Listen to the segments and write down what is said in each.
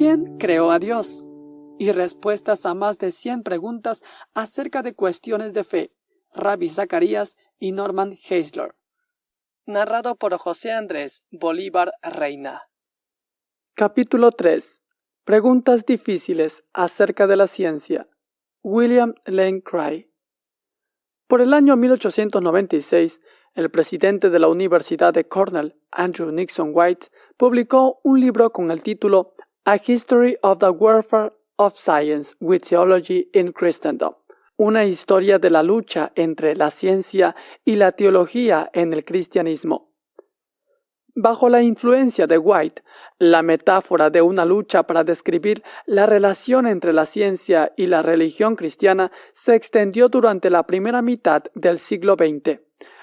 ¿Quién creó a Dios? Y respuestas a más de 100 preguntas acerca de cuestiones de fe. Rabbi Zacarías y Norman Heisler. Narrado por José Andrés Bolívar Reina. Capítulo 3. Preguntas difíciles acerca de la ciencia. William Lane Cry. Por el año 1896, el presidente de la Universidad de Cornell, Andrew Nixon White, publicó un libro con el título A History of the Warfare of Science with Theology in Christendom, una historia de la lucha entre la ciencia y la teología en el cristianismo. Bajo la influencia de White, la metáfora de una lucha para describir la relación entre la ciencia y la religión cristiana se extendió durante la primera mitad del siglo XX.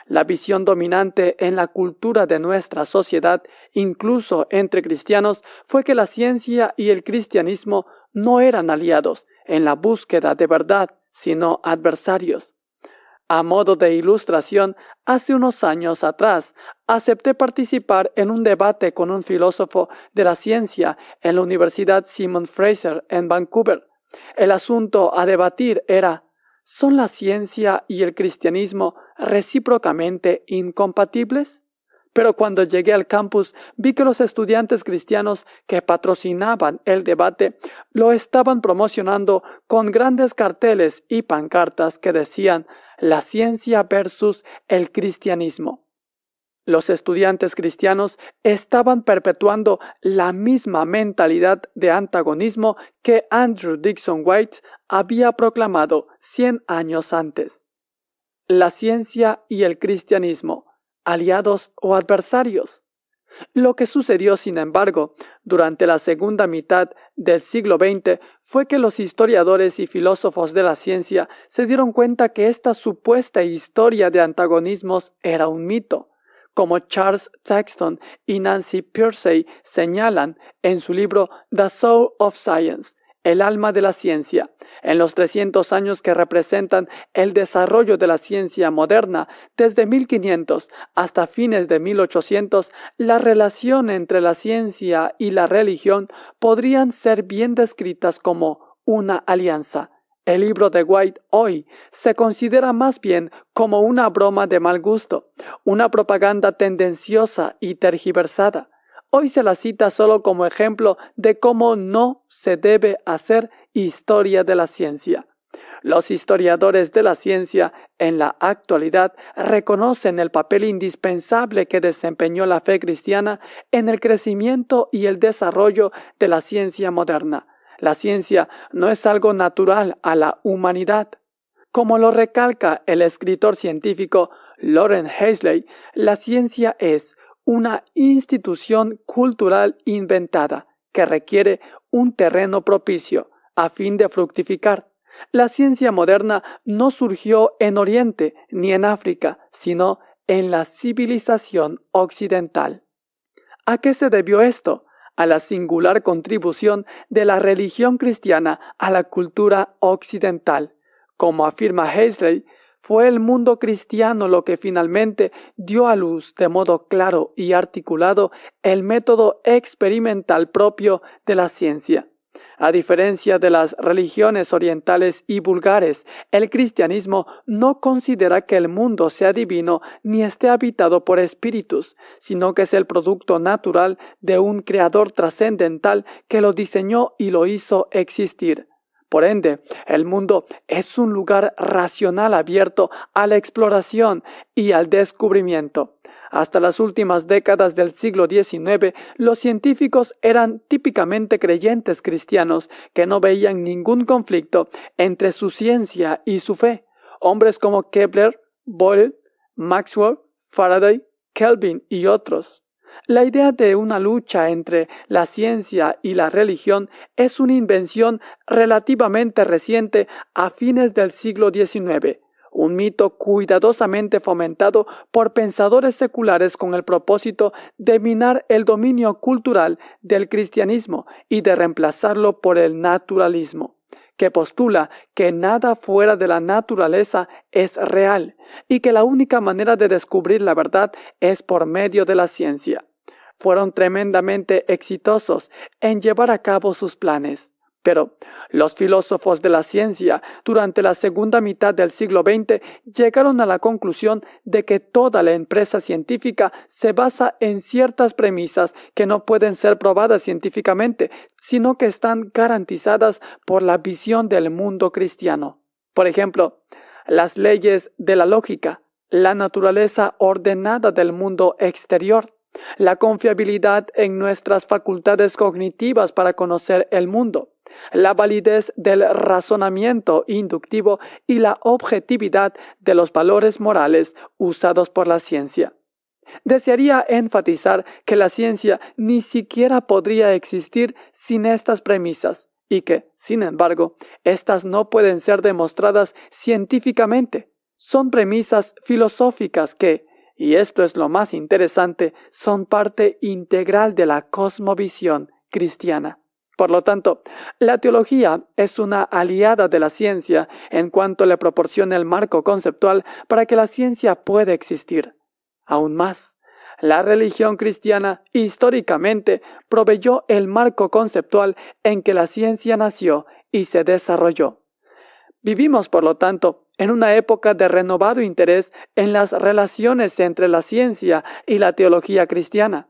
La visión dominante en la cultura de nuestra sociedad, incluso entre cristianos, fue que la ciencia y el cristianismo no eran aliados en la búsqueda de verdad, sino adversarios. A modo de ilustración, hace unos años atrás acepté participar en un debate con un filósofo de la ciencia en la Universidad Simon Fraser en Vancouver. El asunto a debatir era ¿Son la ciencia y el cristianismo recíprocamente incompatibles? Pero cuando llegué al campus vi que los estudiantes cristianos que patrocinaban el debate lo estaban promocionando con grandes carteles y pancartas que decían la ciencia versus el cristianismo. Los estudiantes cristianos estaban perpetuando la misma mentalidad de antagonismo que Andrew Dixon White había proclamado cien años antes. La ciencia y el cristianismo, aliados o adversarios. Lo que sucedió, sin embargo, durante la segunda mitad del siglo XX fue que los historiadores y filósofos de la ciencia se dieron cuenta que esta supuesta historia de antagonismos era un mito, como Charles Saxton y Nancy Pearcey señalan en su libro The Soul of Science, el alma de la ciencia, en los 300 años que representan el desarrollo de la ciencia moderna, desde 1500 hasta fines de 1800, la relación entre la ciencia y la religión podrían ser bien descritas como una alianza. El libro de White hoy se considera más bien como una broma de mal gusto, una propaganda tendenciosa y tergiversada. Hoy se la cita solo como ejemplo de cómo no se debe hacer historia de la ciencia. Los historiadores de la ciencia en la actualidad reconocen el papel indispensable que desempeñó la fe cristiana en el crecimiento y el desarrollo de la ciencia moderna. La ciencia no es algo natural a la humanidad. Como lo recalca el escritor científico Loren Hazley, la ciencia es una institución cultural inventada que requiere un terreno propicio a fin de fructificar. La ciencia moderna no surgió en Oriente ni en África, sino en la civilización occidental. ¿A qué se debió esto? A la singular contribución de la religión cristiana a la cultura occidental. Como afirma Hazley, fue el mundo cristiano lo que finalmente dio a luz de modo claro y articulado el método experimental propio de la ciencia. A diferencia de las religiones orientales y vulgares, el cristianismo no considera que el mundo sea divino ni esté habitado por espíritus, sino que es el producto natural de un creador trascendental que lo diseñó y lo hizo existir. Por ende, el mundo es un lugar racional abierto a la exploración y al descubrimiento. Hasta las últimas décadas del siglo XIX, los científicos eran típicamente creyentes cristianos que no veían ningún conflicto entre su ciencia y su fe. Hombres como Kepler, Boyle, Maxwell, Faraday, Kelvin y otros. La idea de una lucha entre la ciencia y la religión es una invención relativamente reciente a fines del siglo XIX un mito cuidadosamente fomentado por pensadores seculares con el propósito de minar el dominio cultural del cristianismo y de reemplazarlo por el naturalismo, que postula que nada fuera de la naturaleza es real y que la única manera de descubrir la verdad es por medio de la ciencia. Fueron tremendamente exitosos en llevar a cabo sus planes. Pero los filósofos de la ciencia durante la segunda mitad del siglo XX llegaron a la conclusión de que toda la empresa científica se basa en ciertas premisas que no pueden ser probadas científicamente, sino que están garantizadas por la visión del mundo cristiano. Por ejemplo, las leyes de la lógica, la naturaleza ordenada del mundo exterior, la confiabilidad en nuestras facultades cognitivas para conocer el mundo, la validez del razonamiento inductivo y la objetividad de los valores morales usados por la ciencia. Desearía enfatizar que la ciencia ni siquiera podría existir sin estas premisas y que, sin embargo, éstas no pueden ser demostradas científicamente. Son premisas filosóficas que, y esto es lo más interesante, son parte integral de la cosmovisión cristiana. Por lo tanto, la teología es una aliada de la ciencia en cuanto le proporciona el marco conceptual para que la ciencia pueda existir. Aún más, la religión cristiana históricamente proveyó el marco conceptual en que la ciencia nació y se desarrolló. Vivimos, por lo tanto, en una época de renovado interés en las relaciones entre la ciencia y la teología cristiana.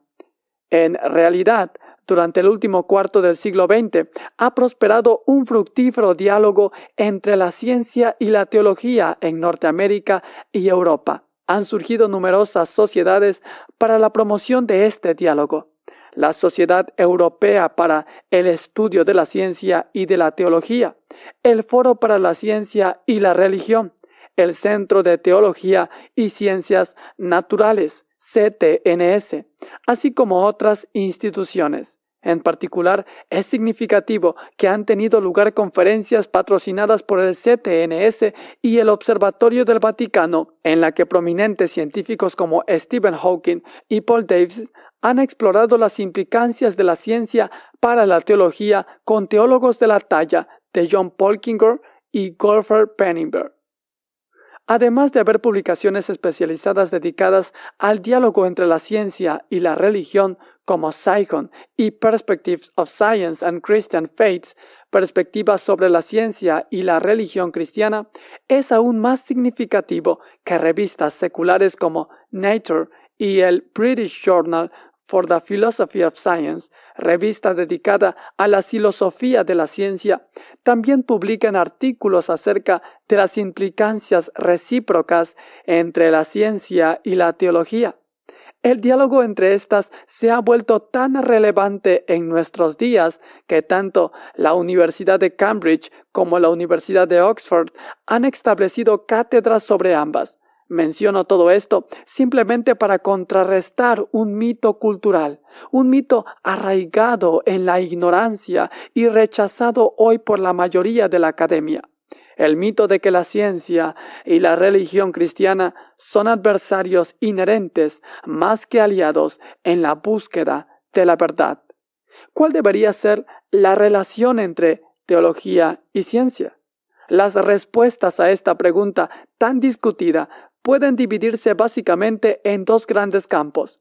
En realidad, durante el último cuarto del siglo XX, ha prosperado un fructífero diálogo entre la ciencia y la teología en Norteamérica y Europa. Han surgido numerosas sociedades para la promoción de este diálogo. La Sociedad Europea para el Estudio de la Ciencia y de la Teología, el Foro para la Ciencia y la Religión, el Centro de Teología y Ciencias Naturales, CTNS, así como otras instituciones. En particular, es significativo que han tenido lugar conferencias patrocinadas por el CTNS y el Observatorio del Vaticano, en la que prominentes científicos como Stephen Hawking y Paul Davis han explorado las implicancias de la ciencia para la teología con teólogos de la talla de John Polkinger y Golfer Penningberg. Además de haber publicaciones especializadas dedicadas al diálogo entre la ciencia y la religión como Saigon y Perspectives of Science and Christian Faiths, perspectivas sobre la ciencia y la religión cristiana, es aún más significativo que revistas seculares como Nature y el British Journal for the Philosophy of Science, revista dedicada a la filosofía de la ciencia, también publican artículos acerca de las implicancias recíprocas entre la ciencia y la teología. El diálogo entre estas se ha vuelto tan relevante en nuestros días que tanto la Universidad de Cambridge como la Universidad de Oxford han establecido cátedras sobre ambas. Menciono todo esto simplemente para contrarrestar un mito cultural, un mito arraigado en la ignorancia y rechazado hoy por la mayoría de la academia. El mito de que la ciencia y la religión cristiana son adversarios inherentes más que aliados en la búsqueda de la verdad. ¿Cuál debería ser la relación entre teología y ciencia? Las respuestas a esta pregunta tan discutida pueden dividirse básicamente en dos grandes campos.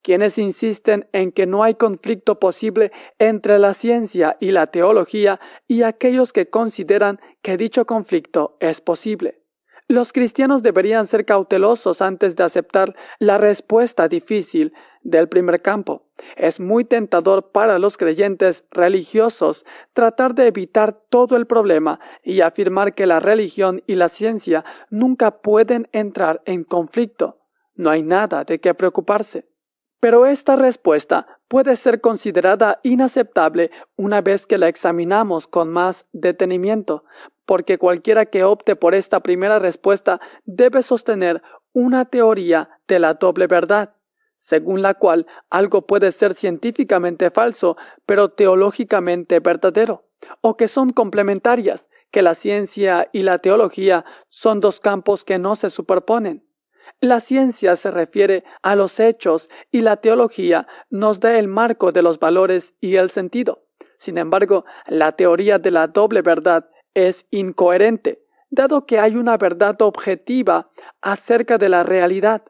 Quienes insisten en que no hay conflicto posible entre la ciencia y la teología y aquellos que consideran que dicho conflicto es posible. Los cristianos deberían ser cautelosos antes de aceptar la respuesta difícil del primer campo. Es muy tentador para los creyentes religiosos tratar de evitar todo el problema y afirmar que la religión y la ciencia nunca pueden entrar en conflicto. No hay nada de qué preocuparse. Pero esta respuesta puede ser considerada inaceptable una vez que la examinamos con más detenimiento, porque cualquiera que opte por esta primera respuesta debe sostener una teoría de la doble verdad según la cual algo puede ser científicamente falso, pero teológicamente verdadero, o que son complementarias, que la ciencia y la teología son dos campos que no se superponen. La ciencia se refiere a los hechos y la teología nos da el marco de los valores y el sentido. Sin embargo, la teoría de la doble verdad es incoherente, dado que hay una verdad objetiva acerca de la realidad,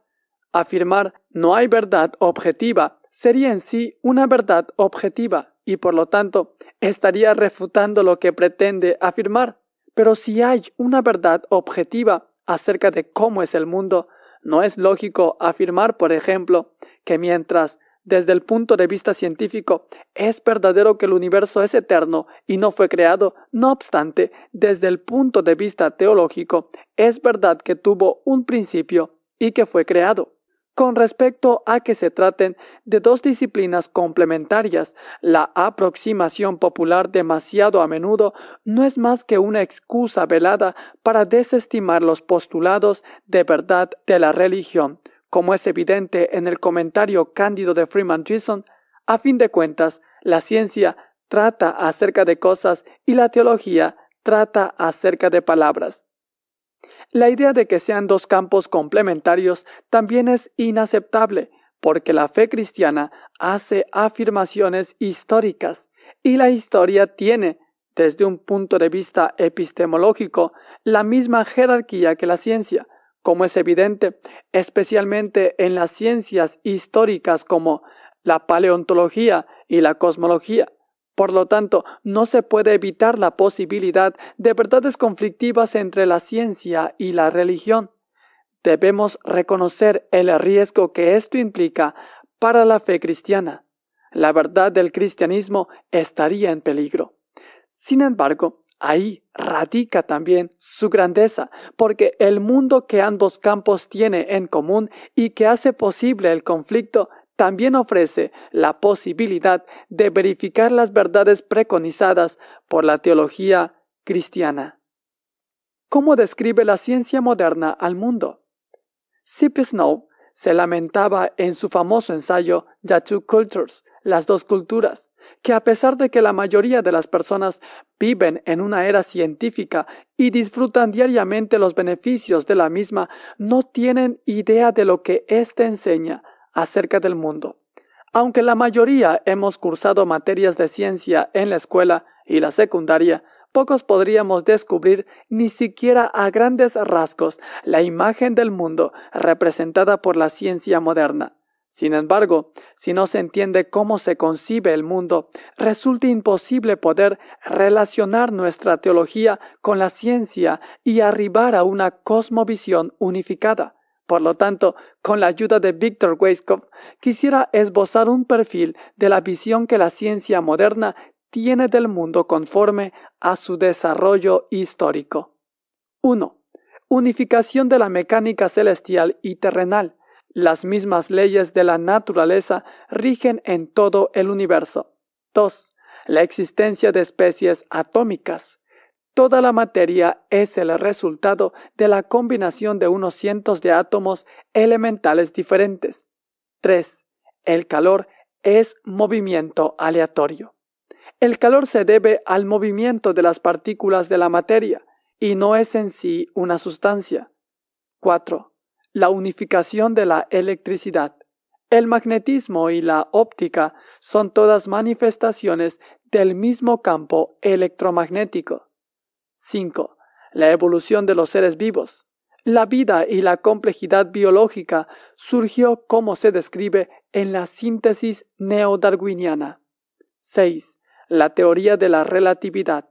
Afirmar no hay verdad objetiva sería en sí una verdad objetiva y por lo tanto estaría refutando lo que pretende afirmar. Pero si hay una verdad objetiva acerca de cómo es el mundo, no es lógico afirmar, por ejemplo, que mientras desde el punto de vista científico, es verdadero que el universo es eterno y no fue creado. No obstante, desde el punto de vista teológico, es verdad que tuvo un principio y que fue creado. Con respecto a que se traten de dos disciplinas complementarias, la aproximación popular demasiado a menudo no es más que una excusa velada para desestimar los postulados de verdad de la religión, como es evidente en el comentario cándido de Freeman Jason, a fin de cuentas, la ciencia trata acerca de cosas y la teología trata acerca de palabras. La idea de que sean dos campos complementarios también es inaceptable, porque la fe cristiana hace afirmaciones históricas y la historia tiene, desde un punto de vista epistemológico, la misma jerarquía que la ciencia, como es evidente, especialmente en las ciencias históricas como la paleontología y la cosmología. Por lo tanto, no se puede evitar la posibilidad de verdades conflictivas entre la ciencia y la religión. Debemos reconocer el riesgo que esto implica para la fe cristiana. La verdad del cristianismo estaría en peligro. Sin embargo, Ahí radica también su grandeza, porque el mundo que ambos campos tiene en común y que hace posible el conflicto también ofrece la posibilidad de verificar las verdades preconizadas por la teología cristiana. ¿Cómo describe la ciencia moderna al mundo? C.P. Snow se lamentaba en su famoso ensayo The Two Cultures, las dos culturas, que a pesar de que la mayoría de las personas viven en una era científica y disfrutan diariamente los beneficios de la misma, no tienen idea de lo que éste enseña acerca del mundo. Aunque la mayoría hemos cursado materias de ciencia en la escuela y la secundaria, pocos podríamos descubrir ni siquiera a grandes rasgos la imagen del mundo representada por la ciencia moderna. Sin embargo, si no se entiende cómo se concibe el mundo, resulta imposible poder relacionar nuestra teología con la ciencia y arribar a una cosmovisión unificada. Por lo tanto, con la ayuda de Víctor Weisskopf, quisiera esbozar un perfil de la visión que la ciencia moderna tiene del mundo conforme a su desarrollo histórico. 1. Unificación de la mecánica celestial y terrenal. Las mismas leyes de la naturaleza rigen en todo el universo. 2. La existencia de especies atómicas. Toda la materia es el resultado de la combinación de unos cientos de átomos elementales diferentes. 3. El calor es movimiento aleatorio. El calor se debe al movimiento de las partículas de la materia y no es en sí una sustancia. 4 la unificación de la electricidad. El magnetismo y la óptica son todas manifestaciones del mismo campo electromagnético. 5. La evolución de los seres vivos. La vida y la complejidad biológica surgió como se describe en la síntesis neodarwiniana. 6. La teoría de la relatividad.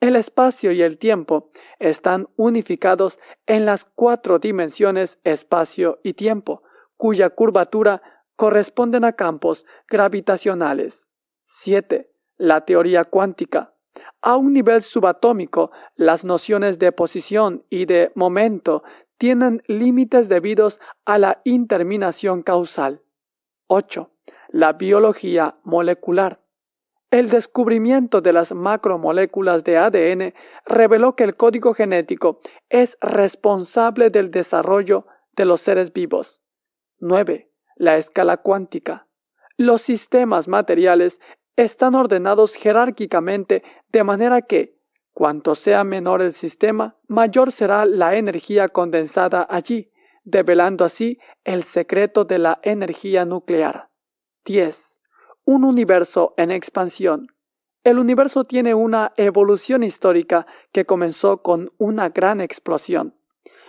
El espacio y el tiempo están unificados en las cuatro dimensiones espacio y tiempo, cuya curvatura corresponden a campos gravitacionales. 7. La teoría cuántica. A un nivel subatómico, las nociones de posición y de momento tienen límites debidos a la interminación causal. 8. La biología molecular. El descubrimiento de las macromoléculas de ADN reveló que el código genético es responsable del desarrollo de los seres vivos. 9. La escala cuántica. Los sistemas materiales están ordenados jerárquicamente de manera que, cuanto sea menor el sistema, mayor será la energía condensada allí, develando así el secreto de la energía nuclear. 10 un universo en expansión. El universo tiene una evolución histórica que comenzó con una gran explosión.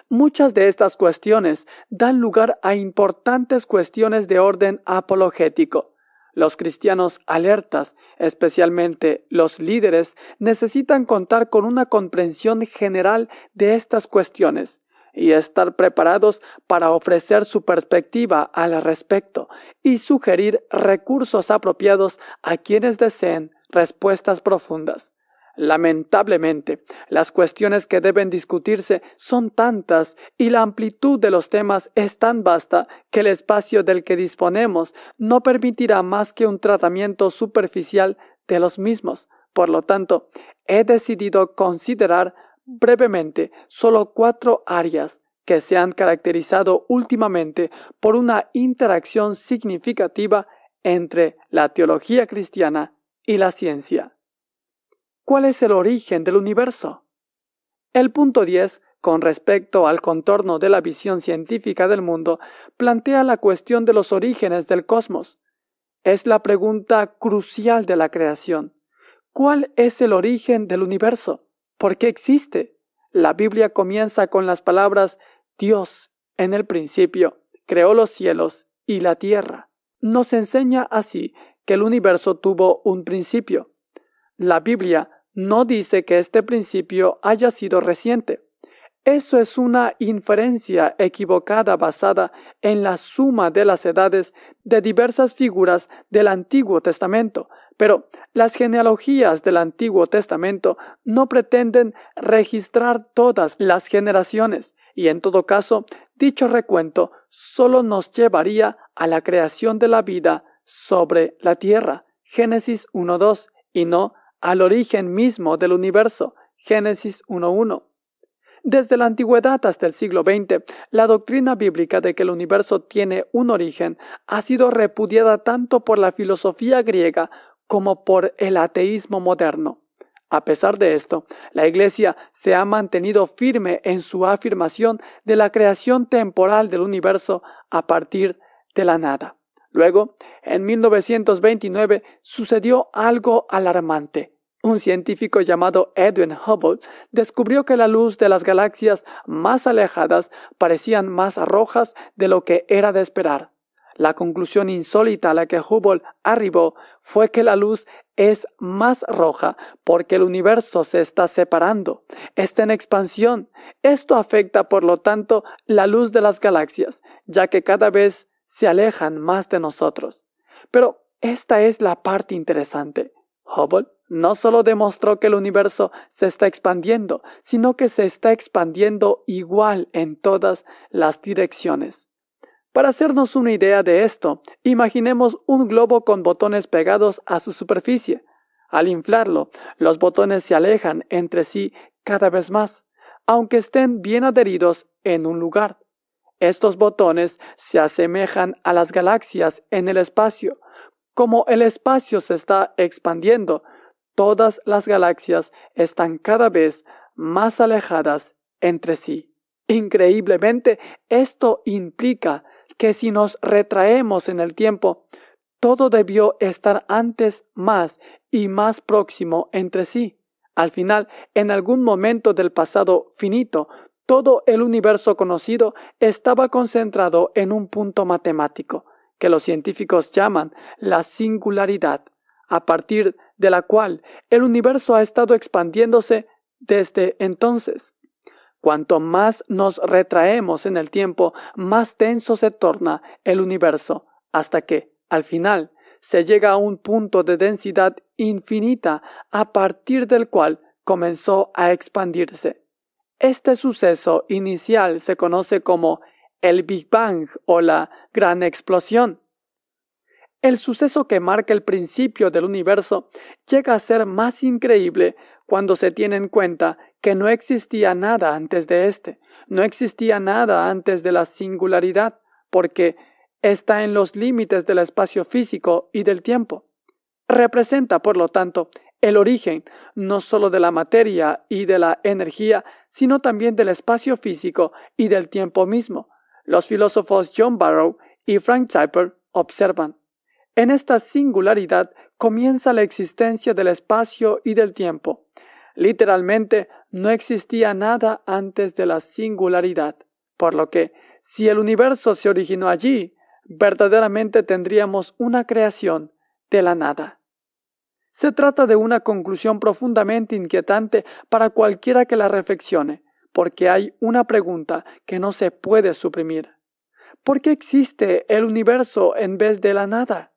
Muchas de estas cuestiones dan lugar a importantes cuestiones de orden apologético. Los cristianos alertas, especialmente los líderes, necesitan contar con una comprensión general de estas cuestiones y estar preparados para ofrecer su perspectiva al respecto y sugerir recursos apropiados a quienes deseen respuestas profundas. Lamentablemente, las cuestiones que deben discutirse son tantas y la amplitud de los temas es tan vasta que el espacio del que disponemos no permitirá más que un tratamiento superficial de los mismos. Por lo tanto, he decidido considerar brevemente solo cuatro áreas que se han caracterizado últimamente por una interacción significativa entre la teología cristiana y la ciencia. ¿Cuál es el origen del universo? El punto 10, con respecto al contorno de la visión científica del mundo, plantea la cuestión de los orígenes del cosmos. Es la pregunta crucial de la creación. ¿Cuál es el origen del universo? ¿Por qué existe? La Biblia comienza con las palabras Dios, en el principio, creó los cielos y la tierra. Nos enseña así que el universo tuvo un principio. La Biblia no dice que este principio haya sido reciente. Eso es una inferencia equivocada basada en la suma de las edades de diversas figuras del Antiguo Testamento, pero las genealogías del Antiguo Testamento no pretenden registrar todas las generaciones, y en todo caso, dicho recuento solo nos llevaría a la creación de la vida sobre la tierra, Génesis 1.2, y no al origen mismo del universo, Génesis 1.1. Desde la antigüedad hasta el siglo XX, la doctrina bíblica de que el universo tiene un origen ha sido repudiada tanto por la filosofía griega como por el ateísmo moderno. A pesar de esto, la Iglesia se ha mantenido firme en su afirmación de la creación temporal del universo a partir de la nada. Luego, en 1929, sucedió algo alarmante. Un científico llamado Edwin Hubble descubrió que la luz de las galaxias más alejadas parecían más rojas de lo que era de esperar. La conclusión insólita a la que Hubble arribó fue que la luz es más roja porque el universo se está separando, está en expansión. Esto afecta, por lo tanto, la luz de las galaxias, ya que cada vez se alejan más de nosotros. Pero esta es la parte interesante. Hubble no solo demostró que el universo se está expandiendo, sino que se está expandiendo igual en todas las direcciones. Para hacernos una idea de esto, imaginemos un globo con botones pegados a su superficie. Al inflarlo, los botones se alejan entre sí cada vez más, aunque estén bien adheridos en un lugar. Estos botones se asemejan a las galaxias en el espacio. Como el espacio se está expandiendo, todas las galaxias están cada vez más alejadas entre sí. Increíblemente, esto implica que si nos retraemos en el tiempo, todo debió estar antes más y más próximo entre sí. Al final, en algún momento del pasado finito, todo el universo conocido estaba concentrado en un punto matemático, que los científicos llaman la singularidad, a partir de la cual el universo ha estado expandiéndose desde entonces. Cuanto más nos retraemos en el tiempo, más tenso se torna el universo, hasta que, al final, se llega a un punto de densidad infinita a partir del cual comenzó a expandirse. Este suceso inicial se conoce como el Big Bang o la gran explosión. El suceso que marca el principio del universo llega a ser más increíble cuando se tiene en cuenta que no existía nada antes de éste, no existía nada antes de la singularidad, porque está en los límites del espacio físico y del tiempo. Representa, por lo tanto, el origen no sólo de la materia y de la energía, sino también del espacio físico y del tiempo mismo. Los filósofos John Barrow y Frank Zapper observan. En esta singularidad comienza la existencia del espacio y del tiempo. Literalmente, no existía nada antes de la singularidad, por lo que, si el universo se originó allí, verdaderamente tendríamos una creación de la nada. Se trata de una conclusión profundamente inquietante para cualquiera que la reflexione, porque hay una pregunta que no se puede suprimir. ¿Por qué existe el universo en vez de la nada?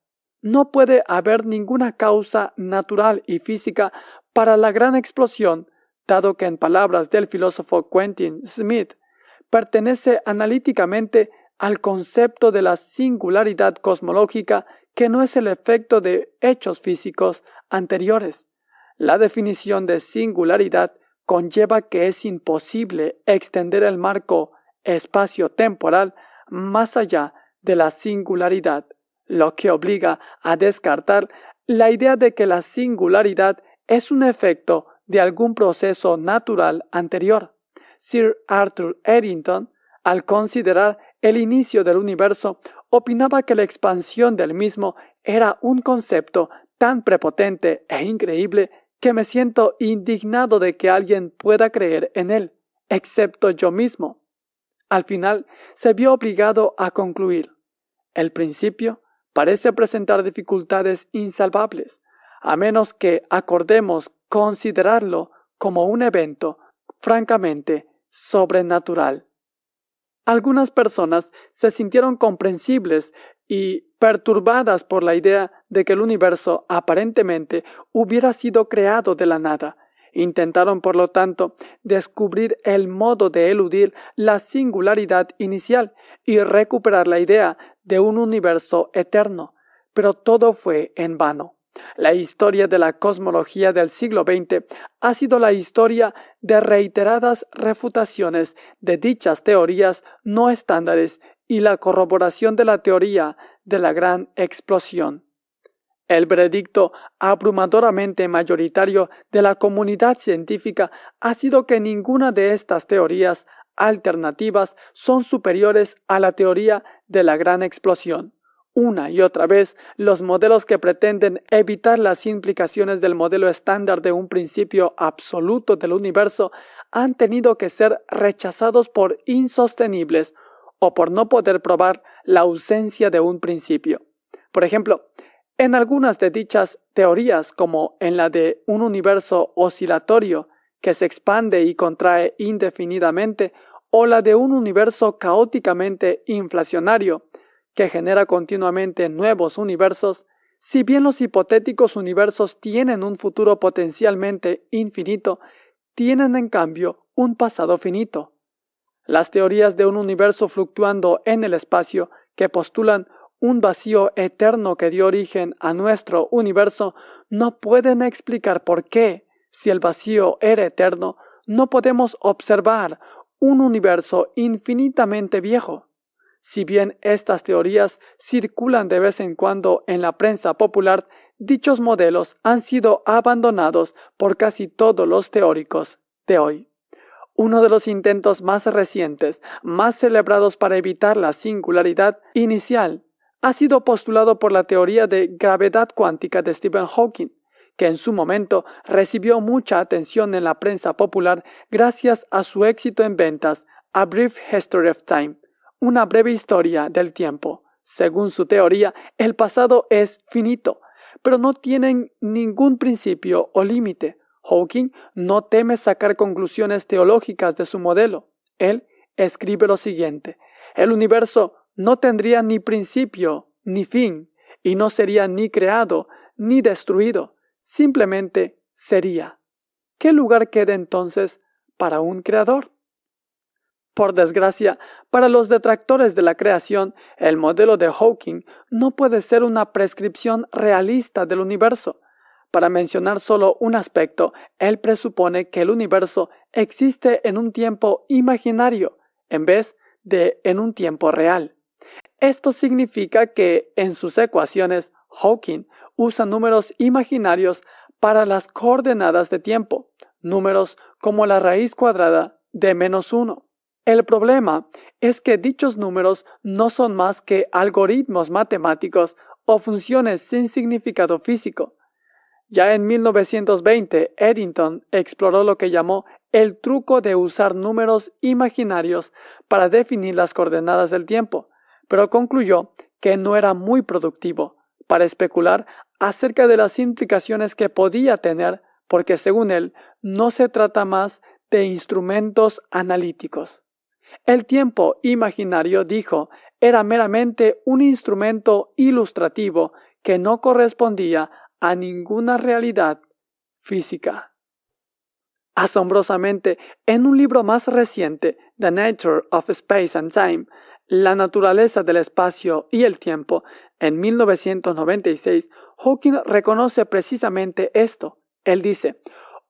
No puede haber ninguna causa natural y física para la gran explosión, dado que en palabras del filósofo Quentin Smith, pertenece analíticamente al concepto de la singularidad cosmológica que no es el efecto de hechos físicos anteriores. La definición de singularidad conlleva que es imposible extender el marco espacio-temporal más allá de la singularidad, lo que obliga a descartar la idea de que la singularidad es un efecto de algún proceso natural anterior. Sir Arthur Eddington, al considerar el inicio del universo, opinaba que la expansión del mismo era un concepto tan prepotente e increíble que me siento indignado de que alguien pueda creer en él, excepto yo mismo. Al final se vio obligado a concluir. El principio parece presentar dificultades insalvables, a menos que acordemos considerarlo como un evento francamente sobrenatural. Algunas personas se sintieron comprensibles y perturbadas por la idea de que el universo aparentemente hubiera sido creado de la nada. Intentaron, por lo tanto, descubrir el modo de eludir la singularidad inicial y recuperar la idea de un universo eterno, pero todo fue en vano. La historia de la cosmología del siglo XX ha sido la historia de reiteradas refutaciones de dichas teorías no estándares y la corroboración de la teoría de la gran explosión. El veredicto abrumadoramente mayoritario de la comunidad científica ha sido que ninguna de estas teorías alternativas son superiores a la teoría de la gran explosión. Una y otra vez, los modelos que pretenden evitar las implicaciones del modelo estándar de un principio absoluto del universo han tenido que ser rechazados por insostenibles o por no poder probar la ausencia de un principio. Por ejemplo, en algunas de dichas teorías, como en la de un universo oscilatorio que se expande y contrae indefinidamente, o la de un universo caóticamente inflacionario que genera continuamente nuevos universos, si bien los hipotéticos universos tienen un futuro potencialmente infinito, tienen en cambio un pasado finito. Las teorías de un universo fluctuando en el espacio que postulan un vacío eterno que dio origen a nuestro universo no pueden explicar por qué, si el vacío era eterno, no podemos observar un universo infinitamente viejo. Si bien estas teorías circulan de vez en cuando en la prensa popular, dichos modelos han sido abandonados por casi todos los teóricos de hoy. Uno de los intentos más recientes, más celebrados para evitar la singularidad inicial ha sido postulado por la teoría de gravedad cuántica de Stephen Hawking, que en su momento recibió mucha atención en la prensa popular gracias a su éxito en ventas, A Brief History of Time, una breve historia del tiempo. Según su teoría, el pasado es finito, pero no tiene ningún principio o límite. Hawking no teme sacar conclusiones teológicas de su modelo. Él escribe lo siguiente: El universo no tendría ni principio ni fin, y no sería ni creado ni destruido, simplemente sería. ¿Qué lugar queda entonces para un creador? Por desgracia, para los detractores de la creación, el modelo de Hawking no puede ser una prescripción realista del universo. Para mencionar solo un aspecto, él presupone que el universo existe en un tiempo imaginario, en vez de en un tiempo real. Esto significa que en sus ecuaciones Hawking usa números imaginarios para las coordenadas de tiempo, números como la raíz cuadrada de menos uno. El problema es que dichos números no son más que algoritmos matemáticos o funciones sin significado físico. Ya en 1920, Eddington exploró lo que llamó el truco de usar números imaginarios para definir las coordenadas del tiempo, pero concluyó que no era muy productivo. Para especular acerca de las implicaciones que podía tener, porque según él no se trata más de instrumentos analíticos. El tiempo imaginario, dijo, era meramente un instrumento ilustrativo que no correspondía a ninguna realidad física. Asombrosamente, en un libro más reciente, The Nature of Space and Time, La naturaleza del espacio y el tiempo, en 1996, Hawking reconoce precisamente esto. Él dice,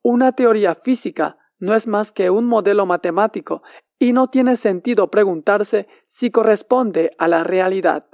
una teoría física no es más que un modelo matemático y no tiene sentido preguntarse si corresponde a la realidad.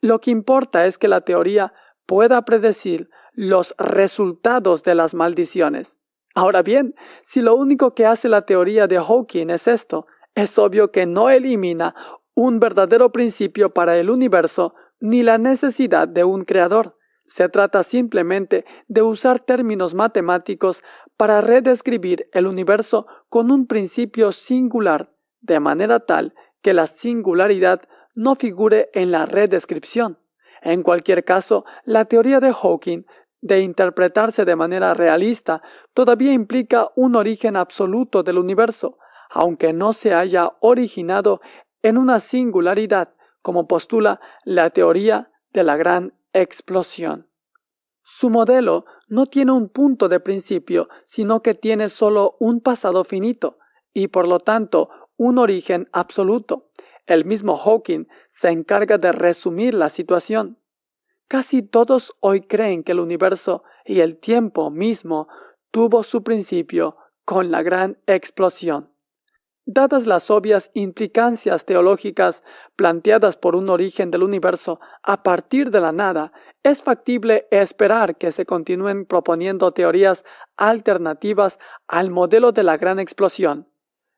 Lo que importa es que la teoría pueda predecir los resultados de las maldiciones. Ahora bien, si lo único que hace la teoría de Hawking es esto, es obvio que no elimina un verdadero principio para el universo ni la necesidad de un creador. Se trata simplemente de usar términos matemáticos para redescribir el universo con un principio singular, de manera tal que la singularidad no figure en la redescripción. En cualquier caso, la teoría de Hawking de interpretarse de manera realista todavía implica un origen absoluto del universo, aunque no se haya originado en una singularidad, como postula la teoría de la gran explosión. Su modelo no tiene un punto de principio, sino que tiene solo un pasado finito, y por lo tanto un origen absoluto. El mismo Hawking se encarga de resumir la situación. Casi todos hoy creen que el universo y el tiempo mismo tuvo su principio con la gran explosión. Dadas las obvias implicancias teológicas planteadas por un origen del universo a partir de la nada, es factible esperar que se continúen proponiendo teorías alternativas al modelo de la gran explosión.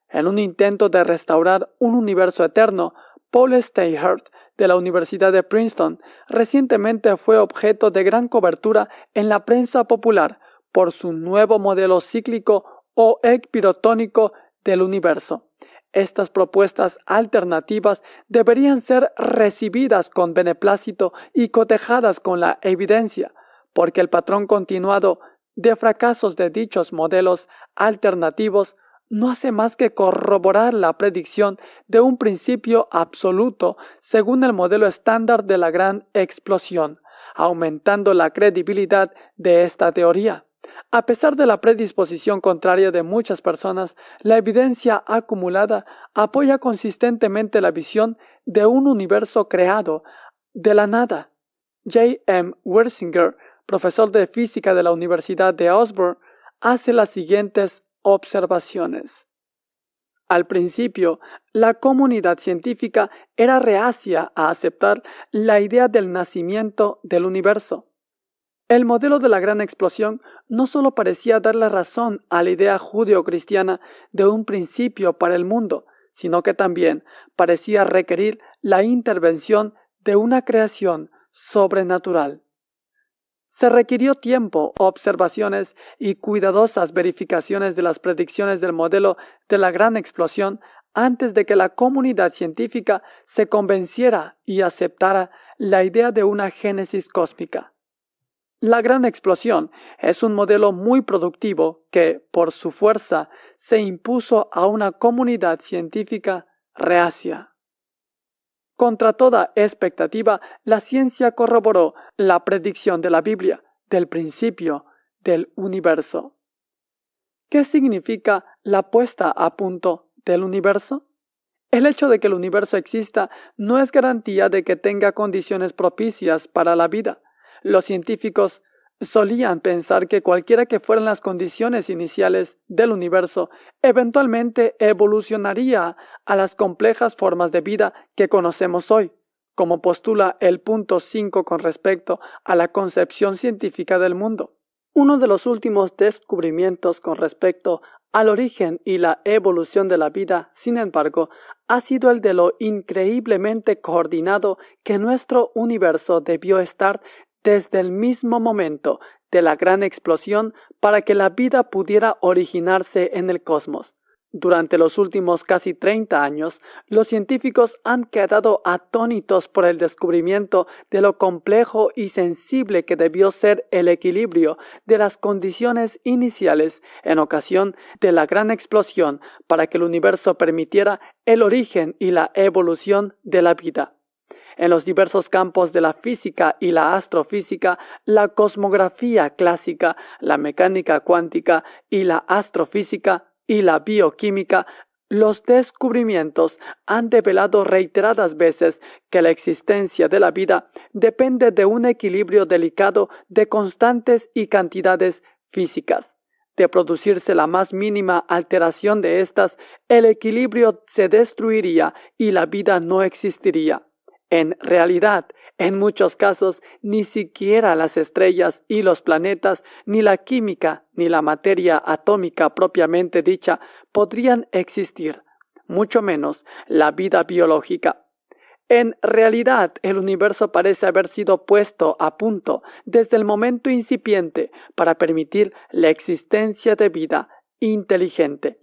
En un intento de restaurar un universo eterno, Paul Steinhardt de la Universidad de Princeton recientemente fue objeto de gran cobertura en la prensa popular por su nuevo modelo cíclico o equirotónico del universo. Estas propuestas alternativas deberían ser recibidas con beneplácito y cotejadas con la evidencia, porque el patrón continuado de fracasos de dichos modelos alternativos no hace más que corroborar la predicción de un principio absoluto según el modelo estándar de la gran explosión, aumentando la credibilidad de esta teoría. A pesar de la predisposición contraria de muchas personas, la evidencia acumulada apoya consistentemente la visión de un universo creado de la nada. J. M. Wersinger, profesor de física de la Universidad de Osborne, hace las siguientes observaciones. Al principio, la comunidad científica era reacia a aceptar la idea del nacimiento del universo. El modelo de la gran explosión no solo parecía dar la razón a la idea judeo-cristiana de un principio para el mundo, sino que también parecía requerir la intervención de una creación sobrenatural. Se requirió tiempo, observaciones y cuidadosas verificaciones de las predicciones del modelo de la gran explosión antes de que la comunidad científica se convenciera y aceptara la idea de una génesis cósmica. La gran explosión es un modelo muy productivo que, por su fuerza, se impuso a una comunidad científica reacia. Contra toda expectativa, la ciencia corroboró la predicción de la Biblia del principio del universo. ¿Qué significa la puesta a punto del universo? El hecho de que el universo exista no es garantía de que tenga condiciones propicias para la vida. Los científicos solían pensar que cualquiera que fueran las condiciones iniciales del universo, eventualmente evolucionaría a las complejas formas de vida que conocemos hoy, como postula el punto 5 con respecto a la concepción científica del mundo. Uno de los últimos descubrimientos con respecto al origen y la evolución de la vida, sin embargo, ha sido el de lo increíblemente coordinado que nuestro universo debió estar desde el mismo momento de la gran explosión para que la vida pudiera originarse en el cosmos. Durante los últimos casi 30 años, los científicos han quedado atónitos por el descubrimiento de lo complejo y sensible que debió ser el equilibrio de las condiciones iniciales en ocasión de la gran explosión para que el universo permitiera el origen y la evolución de la vida. En los diversos campos de la física y la astrofísica, la cosmografía clásica, la mecánica cuántica y la astrofísica y la bioquímica, los descubrimientos han develado reiteradas veces que la existencia de la vida depende de un equilibrio delicado de constantes y cantidades físicas. De producirse la más mínima alteración de estas, el equilibrio se destruiría y la vida no existiría. En realidad, en muchos casos, ni siquiera las estrellas y los planetas, ni la química, ni la materia atómica propiamente dicha podrían existir, mucho menos la vida biológica. En realidad, el universo parece haber sido puesto a punto desde el momento incipiente para permitir la existencia de vida inteligente.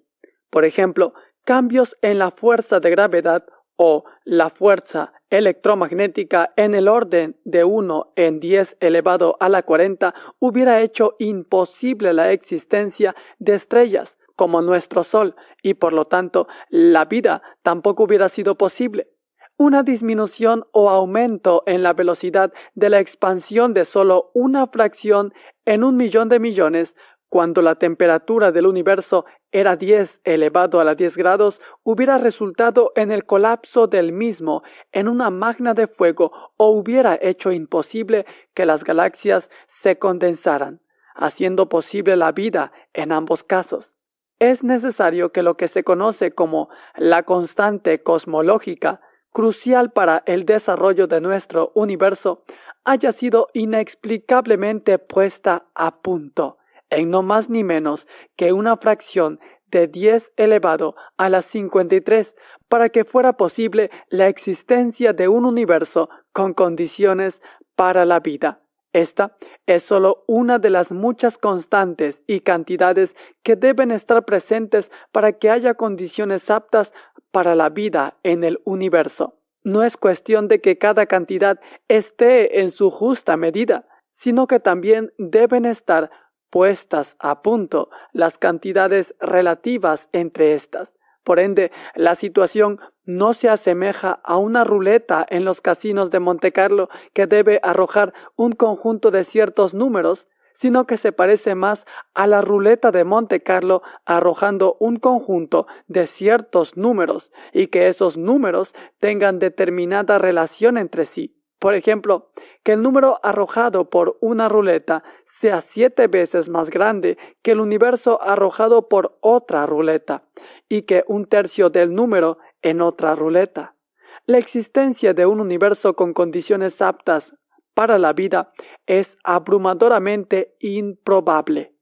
Por ejemplo, cambios en la fuerza de gravedad o la fuerza electromagnética en el orden de 1 en 10 elevado a la 40 hubiera hecho imposible la existencia de estrellas como nuestro Sol y por lo tanto la vida tampoco hubiera sido posible. Una disminución o aumento en la velocidad de la expansión de solo una fracción en un millón de millones cuando la temperatura del universo era 10 elevado a la 10 grados, hubiera resultado en el colapso del mismo en una magna de fuego o hubiera hecho imposible que las galaxias se condensaran, haciendo posible la vida en ambos casos. Es necesario que lo que se conoce como la constante cosmológica, crucial para el desarrollo de nuestro universo, haya sido inexplicablemente puesta a punto en no más ni menos que una fracción de 10 elevado a la 53 para que fuera posible la existencia de un universo con condiciones para la vida. Esta es sólo una de las muchas constantes y cantidades que deben estar presentes para que haya condiciones aptas para la vida en el universo. No es cuestión de que cada cantidad esté en su justa medida, sino que también deben estar puestas a punto las cantidades relativas entre estas. Por ende, la situación no se asemeja a una ruleta en los casinos de Monte Carlo que debe arrojar un conjunto de ciertos números, sino que se parece más a la ruleta de Monte Carlo arrojando un conjunto de ciertos números y que esos números tengan determinada relación entre sí. Por ejemplo, que el número arrojado por una ruleta sea siete veces más grande que el universo arrojado por otra ruleta, y que un tercio del número en otra ruleta. La existencia de un universo con condiciones aptas para la vida es abrumadoramente improbable.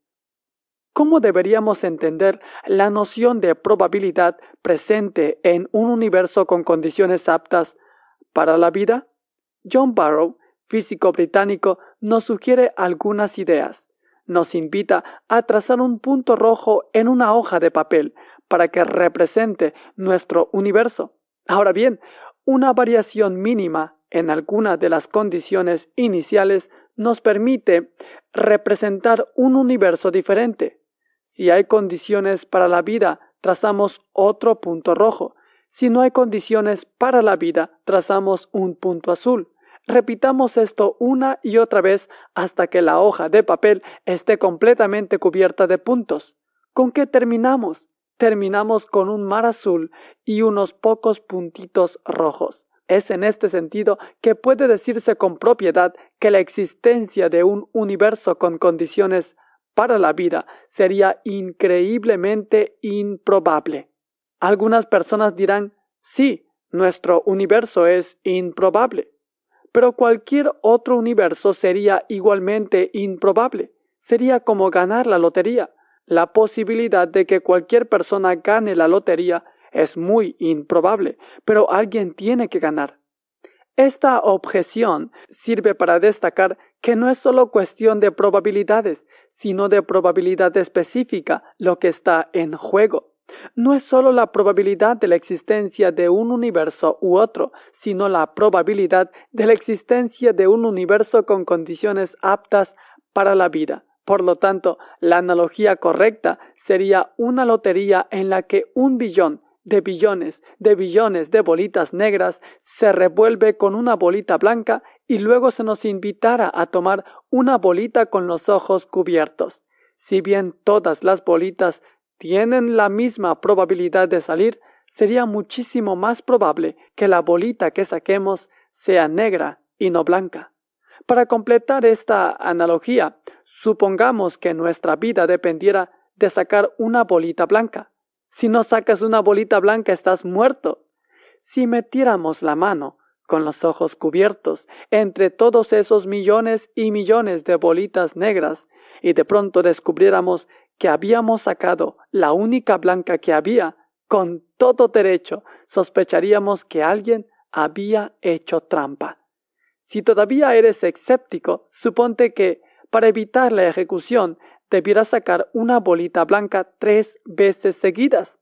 ¿Cómo deberíamos entender la noción de probabilidad presente en un universo con condiciones aptas para la vida? John Barrow, físico británico, nos sugiere algunas ideas. Nos invita a trazar un punto rojo en una hoja de papel para que represente nuestro universo. Ahora bien, una variación mínima en alguna de las condiciones iniciales nos permite representar un universo diferente. Si hay condiciones para la vida, trazamos otro punto rojo. Si no hay condiciones para la vida, trazamos un punto azul. Repitamos esto una y otra vez hasta que la hoja de papel esté completamente cubierta de puntos. ¿Con qué terminamos? Terminamos con un mar azul y unos pocos puntitos rojos. Es en este sentido que puede decirse con propiedad que la existencia de un universo con condiciones para la vida sería increíblemente improbable. Algunas personas dirán, sí, nuestro universo es improbable, pero cualquier otro universo sería igualmente improbable. Sería como ganar la lotería. La posibilidad de que cualquier persona gane la lotería es muy improbable, pero alguien tiene que ganar. Esta objeción sirve para destacar que no es solo cuestión de probabilidades, sino de probabilidad específica lo que está en juego. No es sólo la probabilidad de la existencia de un universo u otro, sino la probabilidad de la existencia de un universo con condiciones aptas para la vida. Por lo tanto, la analogía correcta sería una lotería en la que un billón de billones de billones de bolitas negras se revuelve con una bolita blanca y luego se nos invitara a tomar una bolita con los ojos cubiertos. Si bien todas las bolitas tienen la misma probabilidad de salir, sería muchísimo más probable que la bolita que saquemos sea negra y no blanca. Para completar esta analogía, supongamos que nuestra vida dependiera de sacar una bolita blanca. Si no sacas una bolita blanca estás muerto. Si metiéramos la mano, con los ojos cubiertos, entre todos esos millones y millones de bolitas negras, y de pronto descubriéramos que habíamos sacado la única blanca que había, con todo derecho sospecharíamos que alguien había hecho trampa. Si todavía eres escéptico, suponte que, para evitar la ejecución, debieras sacar una bolita blanca tres veces seguidas.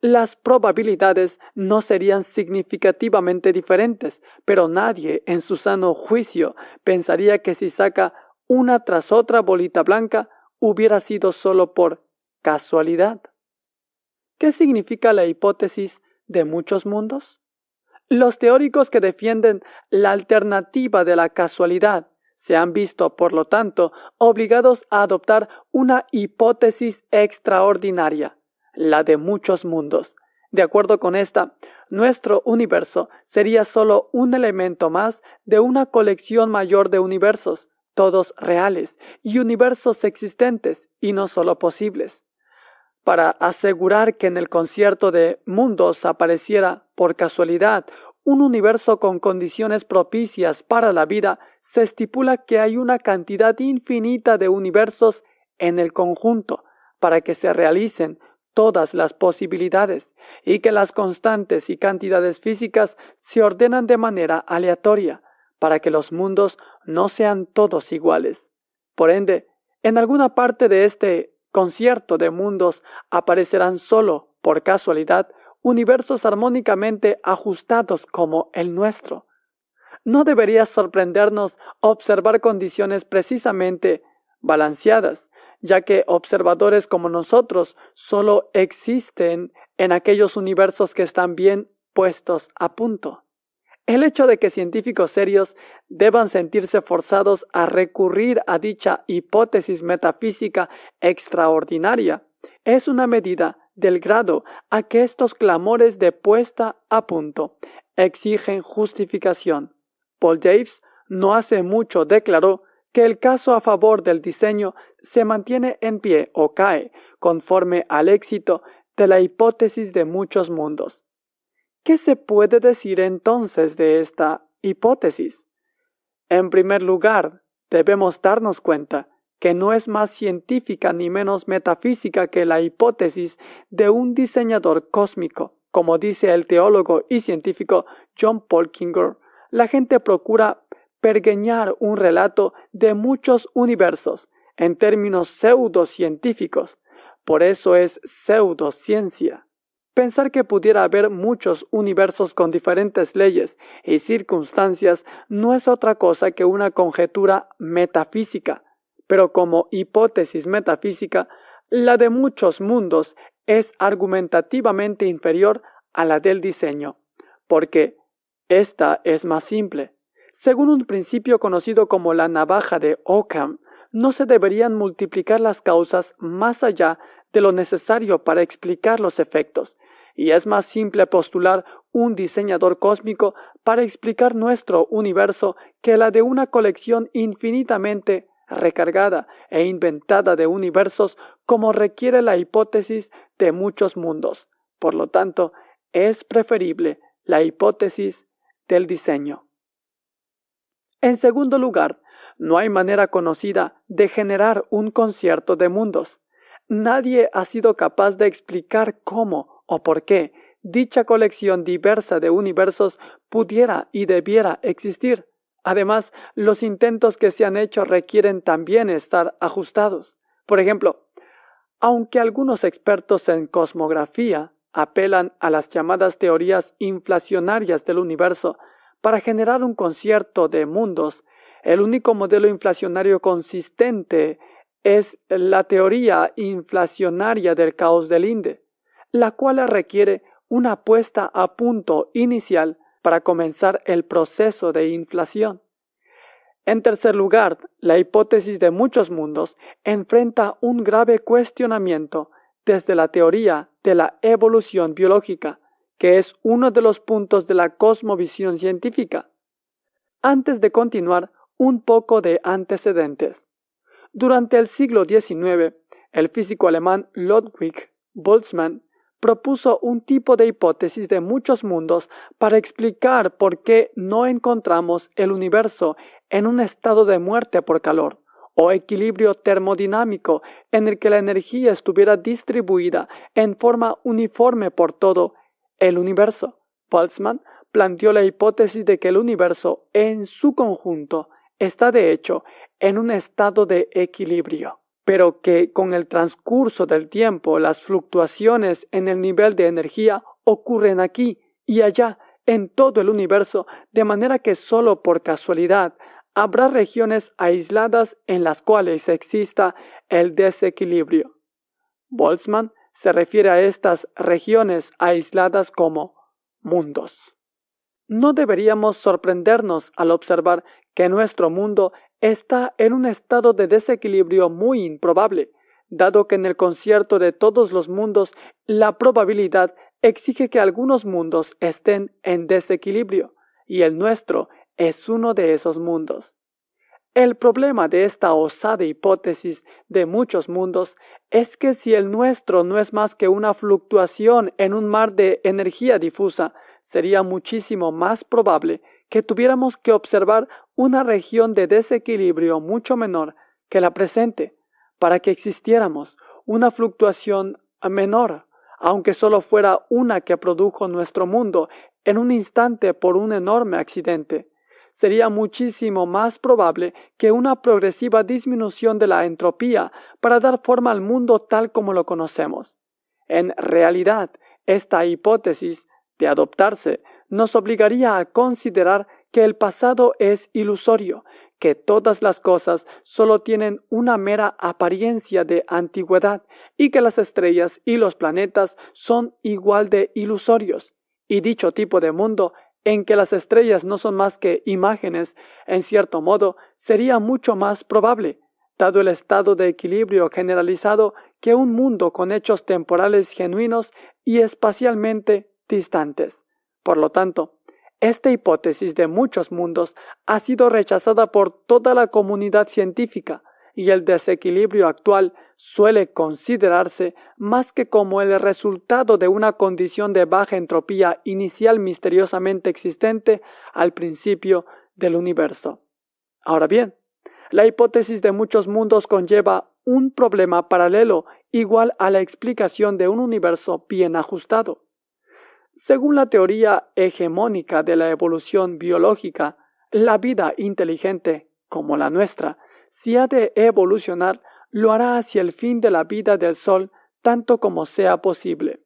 Las probabilidades no serían significativamente diferentes, pero nadie en su sano juicio pensaría que si saca una tras otra bolita blanca hubiera sido solo por casualidad. ¿Qué significa la hipótesis de muchos mundos? Los teóricos que defienden la alternativa de la casualidad se han visto, por lo tanto, obligados a adoptar una hipótesis extraordinaria, la de muchos mundos. De acuerdo con esta, nuestro universo sería solo un elemento más de una colección mayor de universos, todos reales, y universos existentes, y no solo posibles. Para asegurar que en el concierto de mundos apareciera por casualidad un universo con condiciones propicias para la vida, se estipula que hay una cantidad infinita de universos en el conjunto para que se realicen todas las posibilidades y que las constantes y cantidades físicas se ordenan de manera aleatoria para que los mundos no sean todos iguales. Por ende, en alguna parte de este concierto de mundos aparecerán solo, por casualidad, universos armónicamente ajustados como el nuestro. No debería sorprendernos observar condiciones precisamente balanceadas, ya que observadores como nosotros solo existen en aquellos universos que están bien puestos a punto. El hecho de que científicos serios deban sentirse forzados a recurrir a dicha hipótesis metafísica extraordinaria es una medida del grado a que estos clamores de puesta a punto exigen justificación. Paul Daves no hace mucho declaró que el caso a favor del diseño se mantiene en pie o cae conforme al éxito de la hipótesis de muchos mundos. ¿Qué se puede decir entonces de esta hipótesis? En primer lugar, debemos darnos cuenta que no es más científica ni menos metafísica que la hipótesis de un diseñador cósmico. Como dice el teólogo y científico John Polkinger, la gente procura pergeñar un relato de muchos universos en términos pseudocientíficos. Por eso es pseudociencia. Pensar que pudiera haber muchos universos con diferentes leyes y circunstancias no es otra cosa que una conjetura metafísica, pero como hipótesis metafísica, la de muchos mundos es argumentativamente inferior a la del diseño, porque esta es más simple. Según un principio conocido como la navaja de Occam, no se deberían multiplicar las causas más allá de lo necesario para explicar los efectos, y es más simple postular un diseñador cósmico para explicar nuestro universo que la de una colección infinitamente recargada e inventada de universos como requiere la hipótesis de muchos mundos. Por lo tanto, es preferible la hipótesis del diseño. En segundo lugar, no hay manera conocida de generar un concierto de mundos. Nadie ha sido capaz de explicar cómo o por qué dicha colección diversa de universos pudiera y debiera existir. Además, los intentos que se han hecho requieren también estar ajustados. Por ejemplo, Aunque algunos expertos en cosmografía apelan a las llamadas teorías inflacionarias del universo para generar un concierto de mundos, el único modelo inflacionario consistente es la teoría inflacionaria del caos del INDE, la cual requiere una puesta a punto inicial para comenzar el proceso de inflación. En tercer lugar, la hipótesis de muchos mundos enfrenta un grave cuestionamiento desde la teoría de la evolución biológica, que es uno de los puntos de la cosmovisión científica. Antes de continuar, un poco de antecedentes. Durante el siglo XIX, el físico alemán Ludwig Boltzmann propuso un tipo de hipótesis de muchos mundos para explicar por qué no encontramos el universo en un estado de muerte por calor o equilibrio termodinámico en el que la energía estuviera distribuida en forma uniforme por todo el universo. Boltzmann planteó la hipótesis de que el universo en su conjunto está de hecho en un estado de equilibrio pero que con el transcurso del tiempo las fluctuaciones en el nivel de energía ocurren aquí y allá en todo el universo, de manera que solo por casualidad habrá regiones aisladas en las cuales exista el desequilibrio. Boltzmann se refiere a estas regiones aisladas como mundos. No deberíamos sorprendernos al observar que nuestro mundo está en un estado de desequilibrio muy improbable, dado que en el concierto de todos los mundos la probabilidad exige que algunos mundos estén en desequilibrio, y el nuestro es uno de esos mundos. El problema de esta osada hipótesis de muchos mundos es que si el nuestro no es más que una fluctuación en un mar de energía difusa, sería muchísimo más probable que tuviéramos que observar una región de desequilibrio mucho menor que la presente, para que existiéramos una fluctuación menor, aunque solo fuera una que produjo nuestro mundo en un instante por un enorme accidente. Sería muchísimo más probable que una progresiva disminución de la entropía para dar forma al mundo tal como lo conocemos. En realidad, esta hipótesis, de adoptarse, nos obligaría a considerar que el pasado es ilusorio, que todas las cosas solo tienen una mera apariencia de antigüedad y que las estrellas y los planetas son igual de ilusorios. Y dicho tipo de mundo en que las estrellas no son más que imágenes, en cierto modo, sería mucho más probable, dado el estado de equilibrio generalizado, que un mundo con hechos temporales genuinos y espacialmente distantes. Por lo tanto, esta hipótesis de muchos mundos ha sido rechazada por toda la comunidad científica y el desequilibrio actual suele considerarse más que como el resultado de una condición de baja entropía inicial misteriosamente existente al principio del universo. Ahora bien, la hipótesis de muchos mundos conlleva un problema paralelo igual a la explicación de un universo bien ajustado. Según la teoría hegemónica de la evolución biológica, la vida inteligente, como la nuestra, si ha de evolucionar, lo hará hacia el fin de la vida del Sol tanto como sea posible.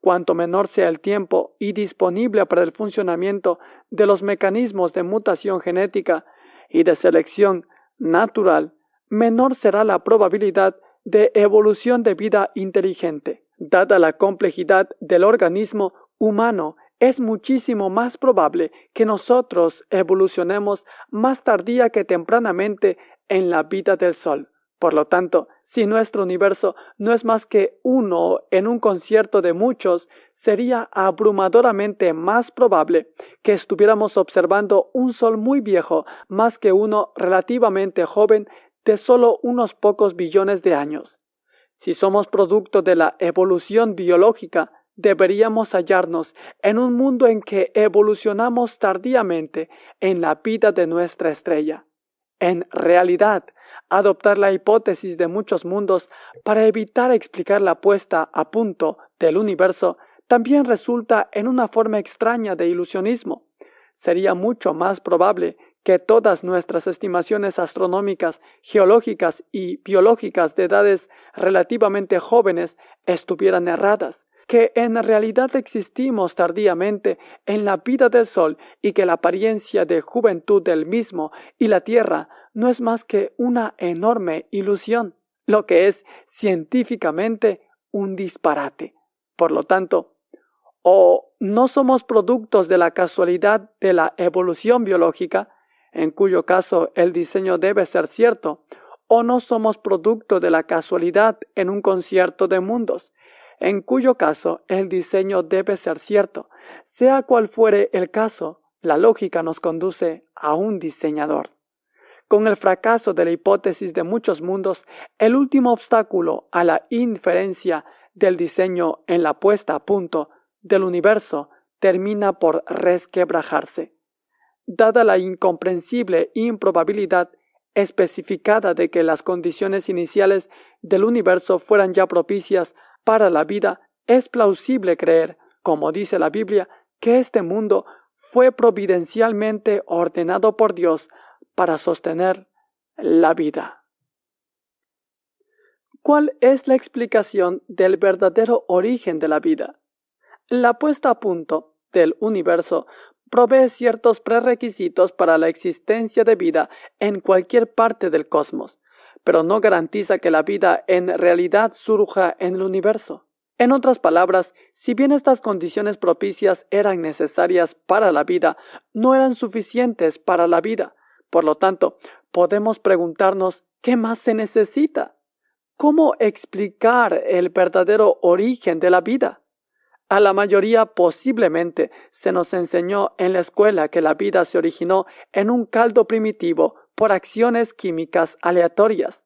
Cuanto menor sea el tiempo y disponible para el funcionamiento de los mecanismos de mutación genética y de selección natural, menor será la probabilidad de evolución de vida inteligente. Dada la complejidad del organismo, humano, es muchísimo más probable que nosotros evolucionemos más tardía que tempranamente en la vida del Sol. Por lo tanto, si nuestro universo no es más que uno en un concierto de muchos, sería abrumadoramente más probable que estuviéramos observando un Sol muy viejo más que uno relativamente joven de solo unos pocos billones de años. Si somos producto de la evolución biológica, deberíamos hallarnos en un mundo en que evolucionamos tardíamente en la vida de nuestra estrella. En realidad, adoptar la hipótesis de muchos mundos para evitar explicar la puesta a punto del universo también resulta en una forma extraña de ilusionismo. Sería mucho más probable que todas nuestras estimaciones astronómicas, geológicas y biológicas de edades relativamente jóvenes estuvieran erradas, que en realidad existimos tardíamente en la vida del Sol y que la apariencia de juventud del mismo y la Tierra no es más que una enorme ilusión, lo que es científicamente un disparate. Por lo tanto, o no somos productos de la casualidad de la evolución biológica, en cuyo caso el diseño debe ser cierto, o no somos producto de la casualidad en un concierto de mundos, en cuyo caso el diseño debe ser cierto. Sea cual fuere el caso, la lógica nos conduce a un diseñador. Con el fracaso de la hipótesis de muchos mundos, el último obstáculo a la inferencia del diseño en la puesta a punto del universo termina por resquebrajarse dada la incomprensible improbabilidad especificada de que las condiciones iniciales del universo fueran ya propicias para la vida, es plausible creer, como dice la Biblia, que este mundo fue providencialmente ordenado por Dios para sostener la vida. ¿Cuál es la explicación del verdadero origen de la vida? La puesta a punto del universo provee ciertos prerequisitos para la existencia de vida en cualquier parte del cosmos, pero no garantiza que la vida en realidad surja en el universo. En otras palabras, si bien estas condiciones propicias eran necesarias para la vida, no eran suficientes para la vida. Por lo tanto, podemos preguntarnos ¿qué más se necesita? ¿Cómo explicar el verdadero origen de la vida? A la mayoría posiblemente se nos enseñó en la escuela que la vida se originó en un caldo primitivo por acciones químicas aleatorias.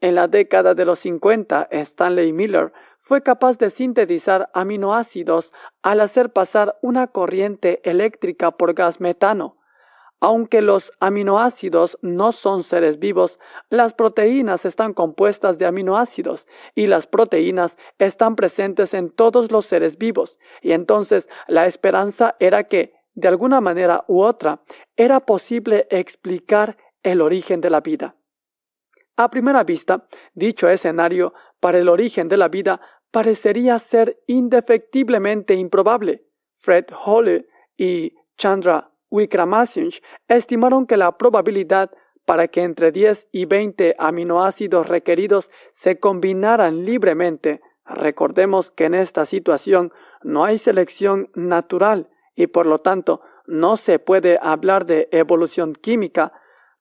En la década de los 50, Stanley Miller fue capaz de sintetizar aminoácidos al hacer pasar una corriente eléctrica por gas metano. Aunque los aminoácidos no son seres vivos, las proteínas están compuestas de aminoácidos y las proteínas están presentes en todos los seres vivos, y entonces la esperanza era que, de alguna manera u otra, era posible explicar el origen de la vida. A primera vista, dicho escenario para el origen de la vida parecería ser indefectiblemente improbable. Fred Hoyle y Chandra Wickramasinghe estimaron que la probabilidad para que entre 10 y 20 aminoácidos requeridos se combinaran libremente, recordemos que en esta situación no hay selección natural y por lo tanto no se puede hablar de evolución química,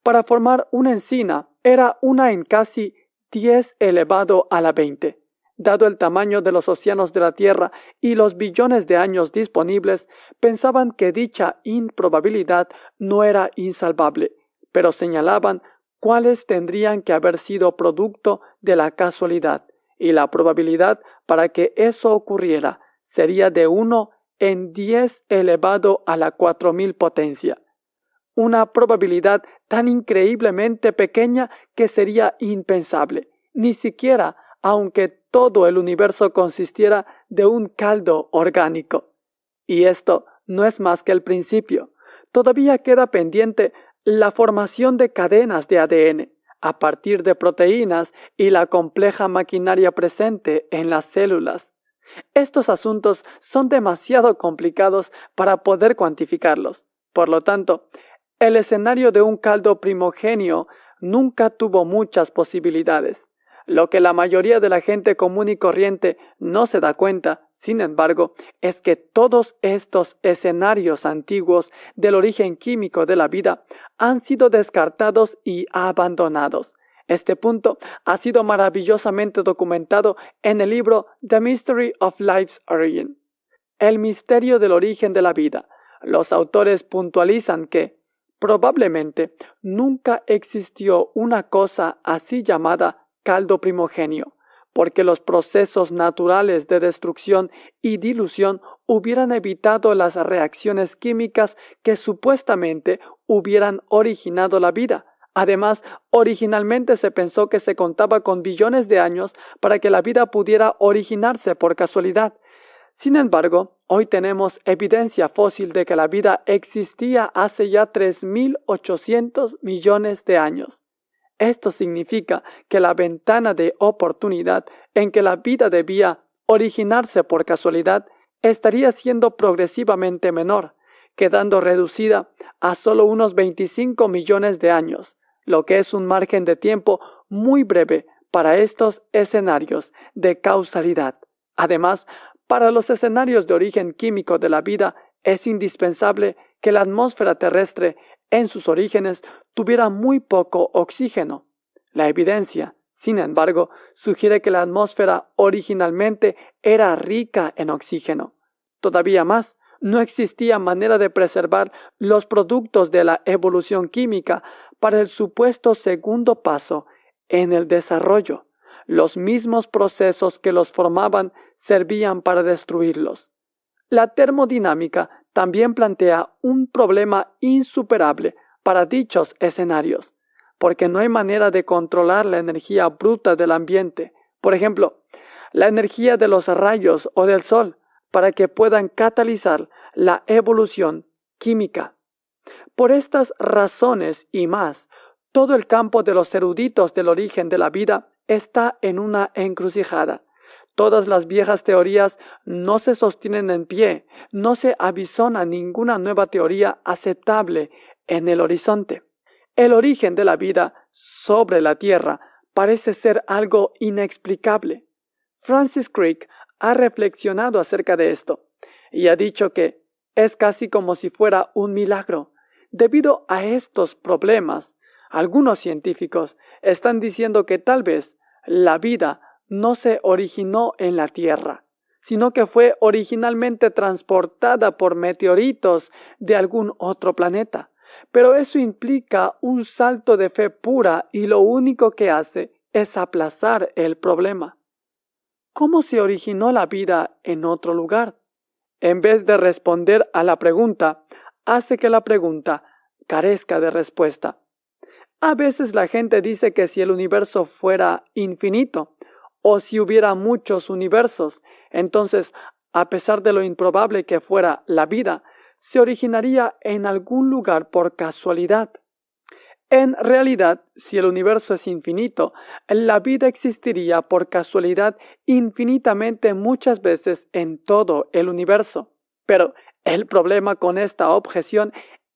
para formar una encina era una en casi 10 elevado a la 20. Dado el tamaño de los océanos de la Tierra y los billones de años disponibles, pensaban que dicha improbabilidad no era insalvable, pero señalaban cuáles tendrían que haber sido producto de la casualidad, y la probabilidad para que eso ocurriera sería de 1 en 10 elevado a la cuatro mil potencia. Una probabilidad tan increíblemente pequeña que sería impensable. Ni siquiera aunque todo el universo consistiera de un caldo orgánico. Y esto no es más que el principio. Todavía queda pendiente la formación de cadenas de ADN a partir de proteínas y la compleja maquinaria presente en las células. Estos asuntos son demasiado complicados para poder cuantificarlos. Por lo tanto, el escenario de un caldo primogenio nunca tuvo muchas posibilidades. Lo que la mayoría de la gente común y corriente no se da cuenta, sin embargo, es que todos estos escenarios antiguos del origen químico de la vida han sido descartados y abandonados. Este punto ha sido maravillosamente documentado en el libro The Mystery of Life's Origin. El misterio del origen de la vida. Los autores puntualizan que, probablemente, nunca existió una cosa así llamada caldo primogenio, porque los procesos naturales de destrucción y dilución hubieran evitado las reacciones químicas que supuestamente hubieran originado la vida. Además, originalmente se pensó que se contaba con billones de años para que la vida pudiera originarse por casualidad. Sin embargo, hoy tenemos evidencia fósil de que la vida existía hace ya 3.800 millones de años. Esto significa que la ventana de oportunidad en que la vida debía originarse por casualidad estaría siendo progresivamente menor, quedando reducida a solo unos 25 millones de años, lo que es un margen de tiempo muy breve para estos escenarios de causalidad. Además, para los escenarios de origen químico de la vida es indispensable que la atmósfera terrestre en sus orígenes tuviera muy poco oxígeno. La evidencia, sin embargo, sugiere que la atmósfera originalmente era rica en oxígeno. Todavía más, no existía manera de preservar los productos de la evolución química para el supuesto segundo paso en el desarrollo los mismos procesos que los formaban servían para destruirlos. La termodinámica también plantea un problema insuperable para dichos escenarios, porque no hay manera de controlar la energía bruta del ambiente, por ejemplo, la energía de los rayos o del sol, para que puedan catalizar la evolución química. Por estas razones y más, todo el campo de los eruditos del origen de la vida está en una encrucijada. Todas las viejas teorías no se sostienen en pie, no se avisona ninguna nueva teoría aceptable en el horizonte. El origen de la vida sobre la Tierra parece ser algo inexplicable. Francis Crick ha reflexionado acerca de esto y ha dicho que es casi como si fuera un milagro. Debido a estos problemas, algunos científicos están diciendo que tal vez la vida no se originó en la Tierra, sino que fue originalmente transportada por meteoritos de algún otro planeta. Pero eso implica un salto de fe pura y lo único que hace es aplazar el problema. ¿Cómo se originó la vida en otro lugar? En vez de responder a la pregunta, hace que la pregunta carezca de respuesta. A veces la gente dice que si el universo fuera infinito, o si hubiera muchos universos, entonces, a pesar de lo improbable que fuera la vida, se originaría en algún lugar por casualidad. En realidad, si el universo es infinito, la vida existiría por casualidad infinitamente muchas veces en todo el universo. Pero el problema con esta objeción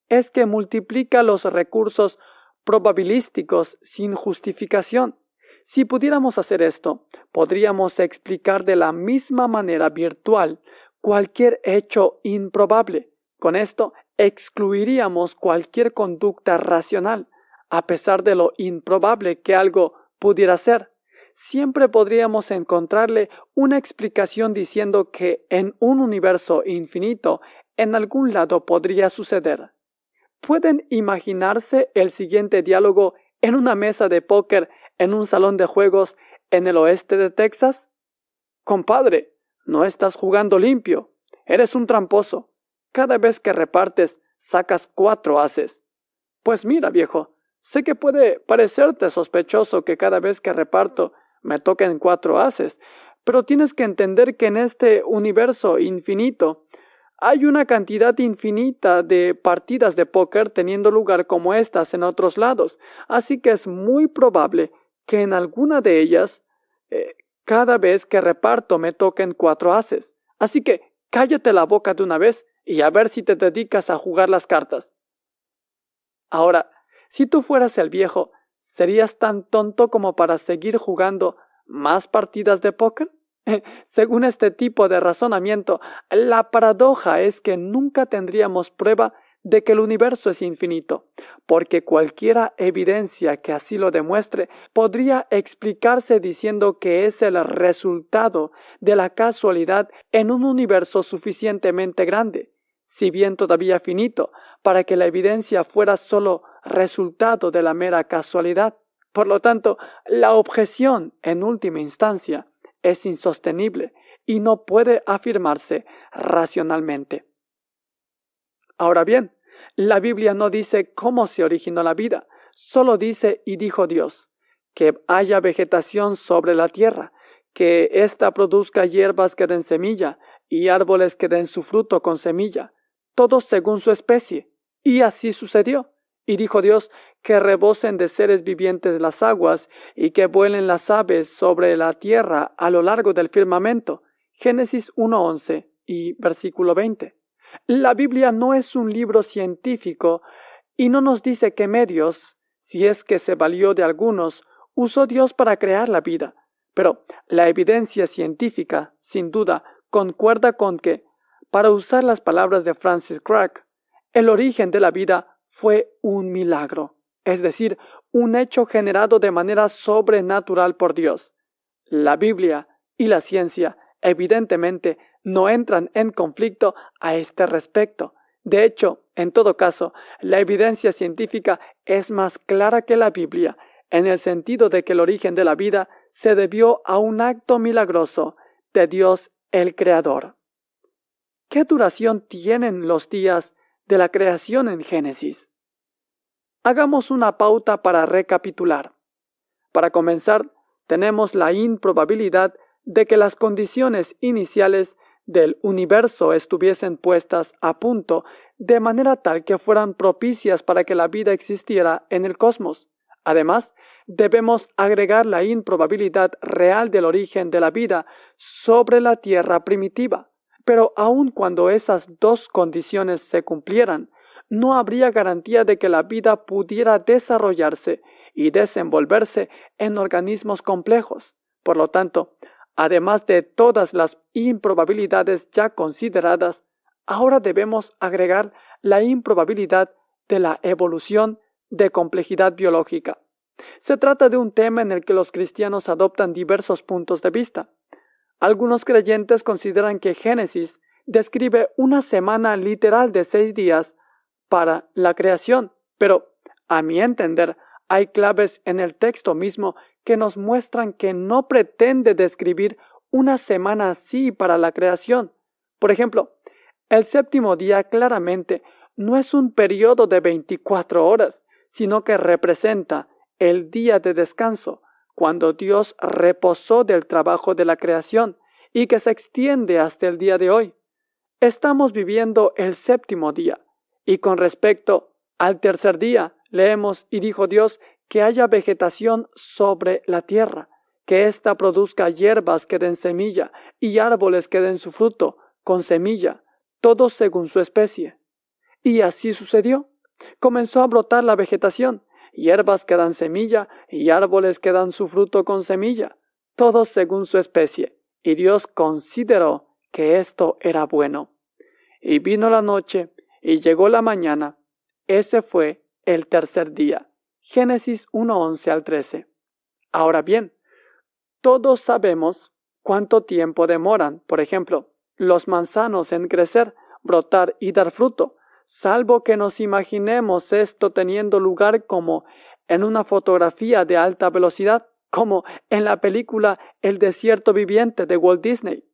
es que multiplica los recursos probabilísticos sin justificación. Si pudiéramos hacer esto, podríamos explicar de la misma manera virtual cualquier hecho improbable. Con esto excluiríamos cualquier conducta racional, a pesar de lo improbable que algo pudiera ser. Siempre podríamos encontrarle una explicación diciendo que en un universo infinito en algún lado podría suceder. ¿Pueden imaginarse el siguiente diálogo en una mesa de póker en un salón de juegos en el oeste de Texas? Compadre, no estás jugando limpio. Eres un tramposo. Cada vez que repartes, sacas cuatro haces. Pues mira, viejo, sé que puede parecerte sospechoso que cada vez que reparto me toquen cuatro haces, pero tienes que entender que en este universo infinito hay una cantidad infinita de partidas de póker teniendo lugar como estas en otros lados, así que es muy probable que en alguna de ellas eh, cada vez que reparto me toquen cuatro haces. Así que cállate la boca de una vez y a ver si te dedicas a jugar las cartas. Ahora, si tú fueras el viejo, ¿serías tan tonto como para seguir jugando más partidas de póker? Según este tipo de razonamiento, la paradoja es que nunca tendríamos prueba de que el universo es infinito, porque cualquiera evidencia que así lo demuestre podría explicarse diciendo que es el resultado de la casualidad en un universo suficientemente grande, si bien todavía finito, para que la evidencia fuera sólo resultado de la mera casualidad. Por lo tanto, la objeción, en última instancia, es insostenible y no puede afirmarse racionalmente. Ahora bien, la Biblia no dice cómo se originó la vida, solo dice y dijo Dios, que haya vegetación sobre la tierra, que ésta produzca hierbas que den semilla y árboles que den su fruto con semilla, todos según su especie. Y así sucedió. Y dijo Dios, que rebosen de seres vivientes las aguas, y que vuelen las aves sobre la tierra a lo largo del firmamento. Génesis 1.11 y versículo 20. La Biblia no es un libro científico y no nos dice qué medios, si es que se valió de algunos, usó Dios para crear la vida. Pero la evidencia científica, sin duda, concuerda con que, para usar las palabras de Francis Crick, el origen de la vida fue un milagro, es decir, un hecho generado de manera sobrenatural por Dios. La Biblia y la ciencia, evidentemente, no entran en conflicto a este respecto. De hecho, en todo caso, la evidencia científica es más clara que la Biblia, en el sentido de que el origen de la vida se debió a un acto milagroso de Dios el Creador. ¿Qué duración tienen los días de la creación en Génesis? Hagamos una pauta para recapitular. Para comenzar, tenemos la improbabilidad de que las condiciones iniciales del universo estuviesen puestas a punto de manera tal que fueran propicias para que la vida existiera en el cosmos. Además, debemos agregar la improbabilidad real del origen de la vida sobre la Tierra primitiva. Pero aun cuando esas dos condiciones se cumplieran, no habría garantía de que la vida pudiera desarrollarse y desenvolverse en organismos complejos. Por lo tanto, además de todas las improbabilidades ya consideradas, ahora debemos agregar la improbabilidad de la evolución de complejidad biológica. Se trata de un tema en el que los cristianos adoptan diversos puntos de vista. Algunos creyentes consideran que Génesis describe una semana literal de seis días para la creación, pero, a mi entender, hay claves en el texto mismo que nos muestran que no pretende describir una semana así para la creación. Por ejemplo, el séptimo día claramente no es un periodo de 24 horas, sino que representa el día de descanso, cuando Dios reposó del trabajo de la creación y que se extiende hasta el día de hoy. Estamos viviendo el séptimo día, y con respecto al tercer día, leemos y dijo Dios que haya vegetación sobre la tierra, que ésta produzca hierbas que den semilla y árboles que den su fruto con semilla, todos según su especie. Y así sucedió. Comenzó a brotar la vegetación, hierbas que dan semilla y árboles que dan su fruto con semilla, todos según su especie. Y Dios consideró que esto era bueno. Y vino la noche y llegó la mañana. Ese fue el tercer día. Génesis 1.11 al 13. Ahora bien, todos sabemos cuánto tiempo demoran, por ejemplo, los manzanos en crecer, brotar y dar fruto, salvo que nos imaginemos esto teniendo lugar como en una fotografía de alta velocidad, como en la película El desierto viviente de Walt Disney,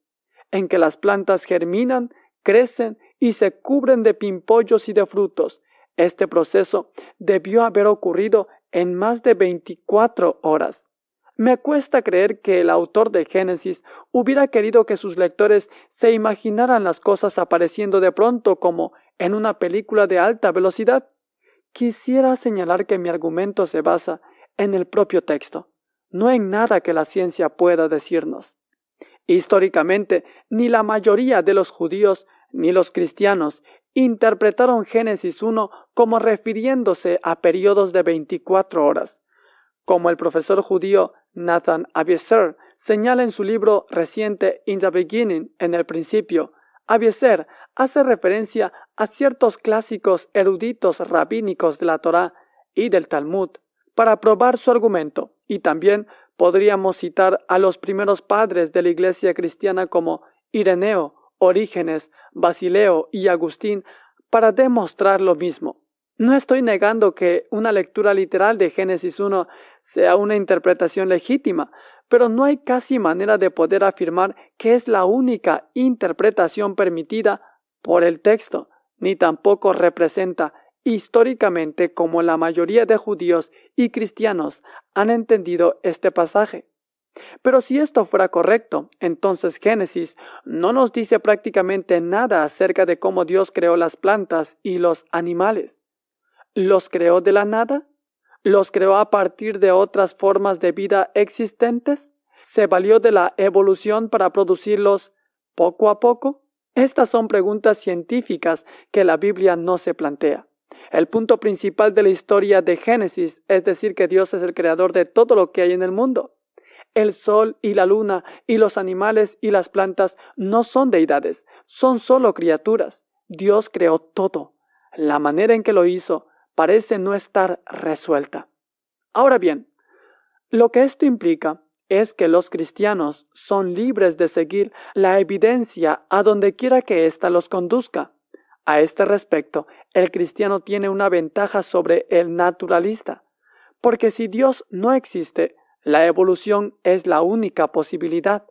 en que las plantas germinan, crecen y se cubren de pimpollos y de frutos. Este proceso debió haber ocurrido en más de 24 horas. Me cuesta creer que el autor de Génesis hubiera querido que sus lectores se imaginaran las cosas apareciendo de pronto como en una película de alta velocidad. Quisiera señalar que mi argumento se basa en el propio texto, no en nada que la ciencia pueda decirnos. Históricamente, ni la mayoría de los judíos ni los cristianos interpretaron Génesis 1 como refiriéndose a periodos de 24 horas. Como el profesor judío Nathan Abieser señala en su libro reciente In the Beginning, en el principio, Abieser hace referencia a ciertos clásicos eruditos rabínicos de la Torá y del Talmud para probar su argumento, y también podríamos citar a los primeros padres de la Iglesia cristiana como Ireneo, Orígenes, Basileo y Agustín para demostrar lo mismo. No estoy negando que una lectura literal de Génesis 1 sea una interpretación legítima, pero no hay casi manera de poder afirmar que es la única interpretación permitida por el texto, ni tampoco representa históricamente como la mayoría de judíos y cristianos han entendido este pasaje. Pero si esto fuera correcto, entonces Génesis no nos dice prácticamente nada acerca de cómo Dios creó las plantas y los animales. ¿Los creó de la nada? ¿Los creó a partir de otras formas de vida existentes? ¿Se valió de la evolución para producirlos poco a poco? Estas son preguntas científicas que la Biblia no se plantea. El punto principal de la historia de Génesis es decir que Dios es el creador de todo lo que hay en el mundo. El sol y la luna y los animales y las plantas no son deidades, son solo criaturas. Dios creó todo. La manera en que lo hizo parece no estar resuelta. Ahora bien, lo que esto implica es que los cristianos son libres de seguir la evidencia a donde quiera que ésta los conduzca. A este respecto, el cristiano tiene una ventaja sobre el naturalista, porque si Dios no existe, la evolución es la única posibilidad.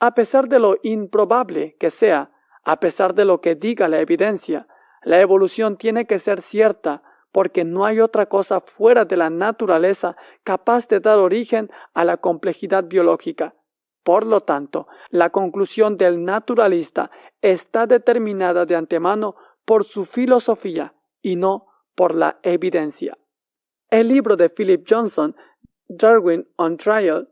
A pesar de lo improbable que sea, a pesar de lo que diga la evidencia, la evolución tiene que ser cierta porque no hay otra cosa fuera de la naturaleza capaz de dar origen a la complejidad biológica. Por lo tanto, la conclusión del naturalista está determinada de antemano por su filosofía y no por la evidencia. El libro de Philip Johnson Darwin on Trial,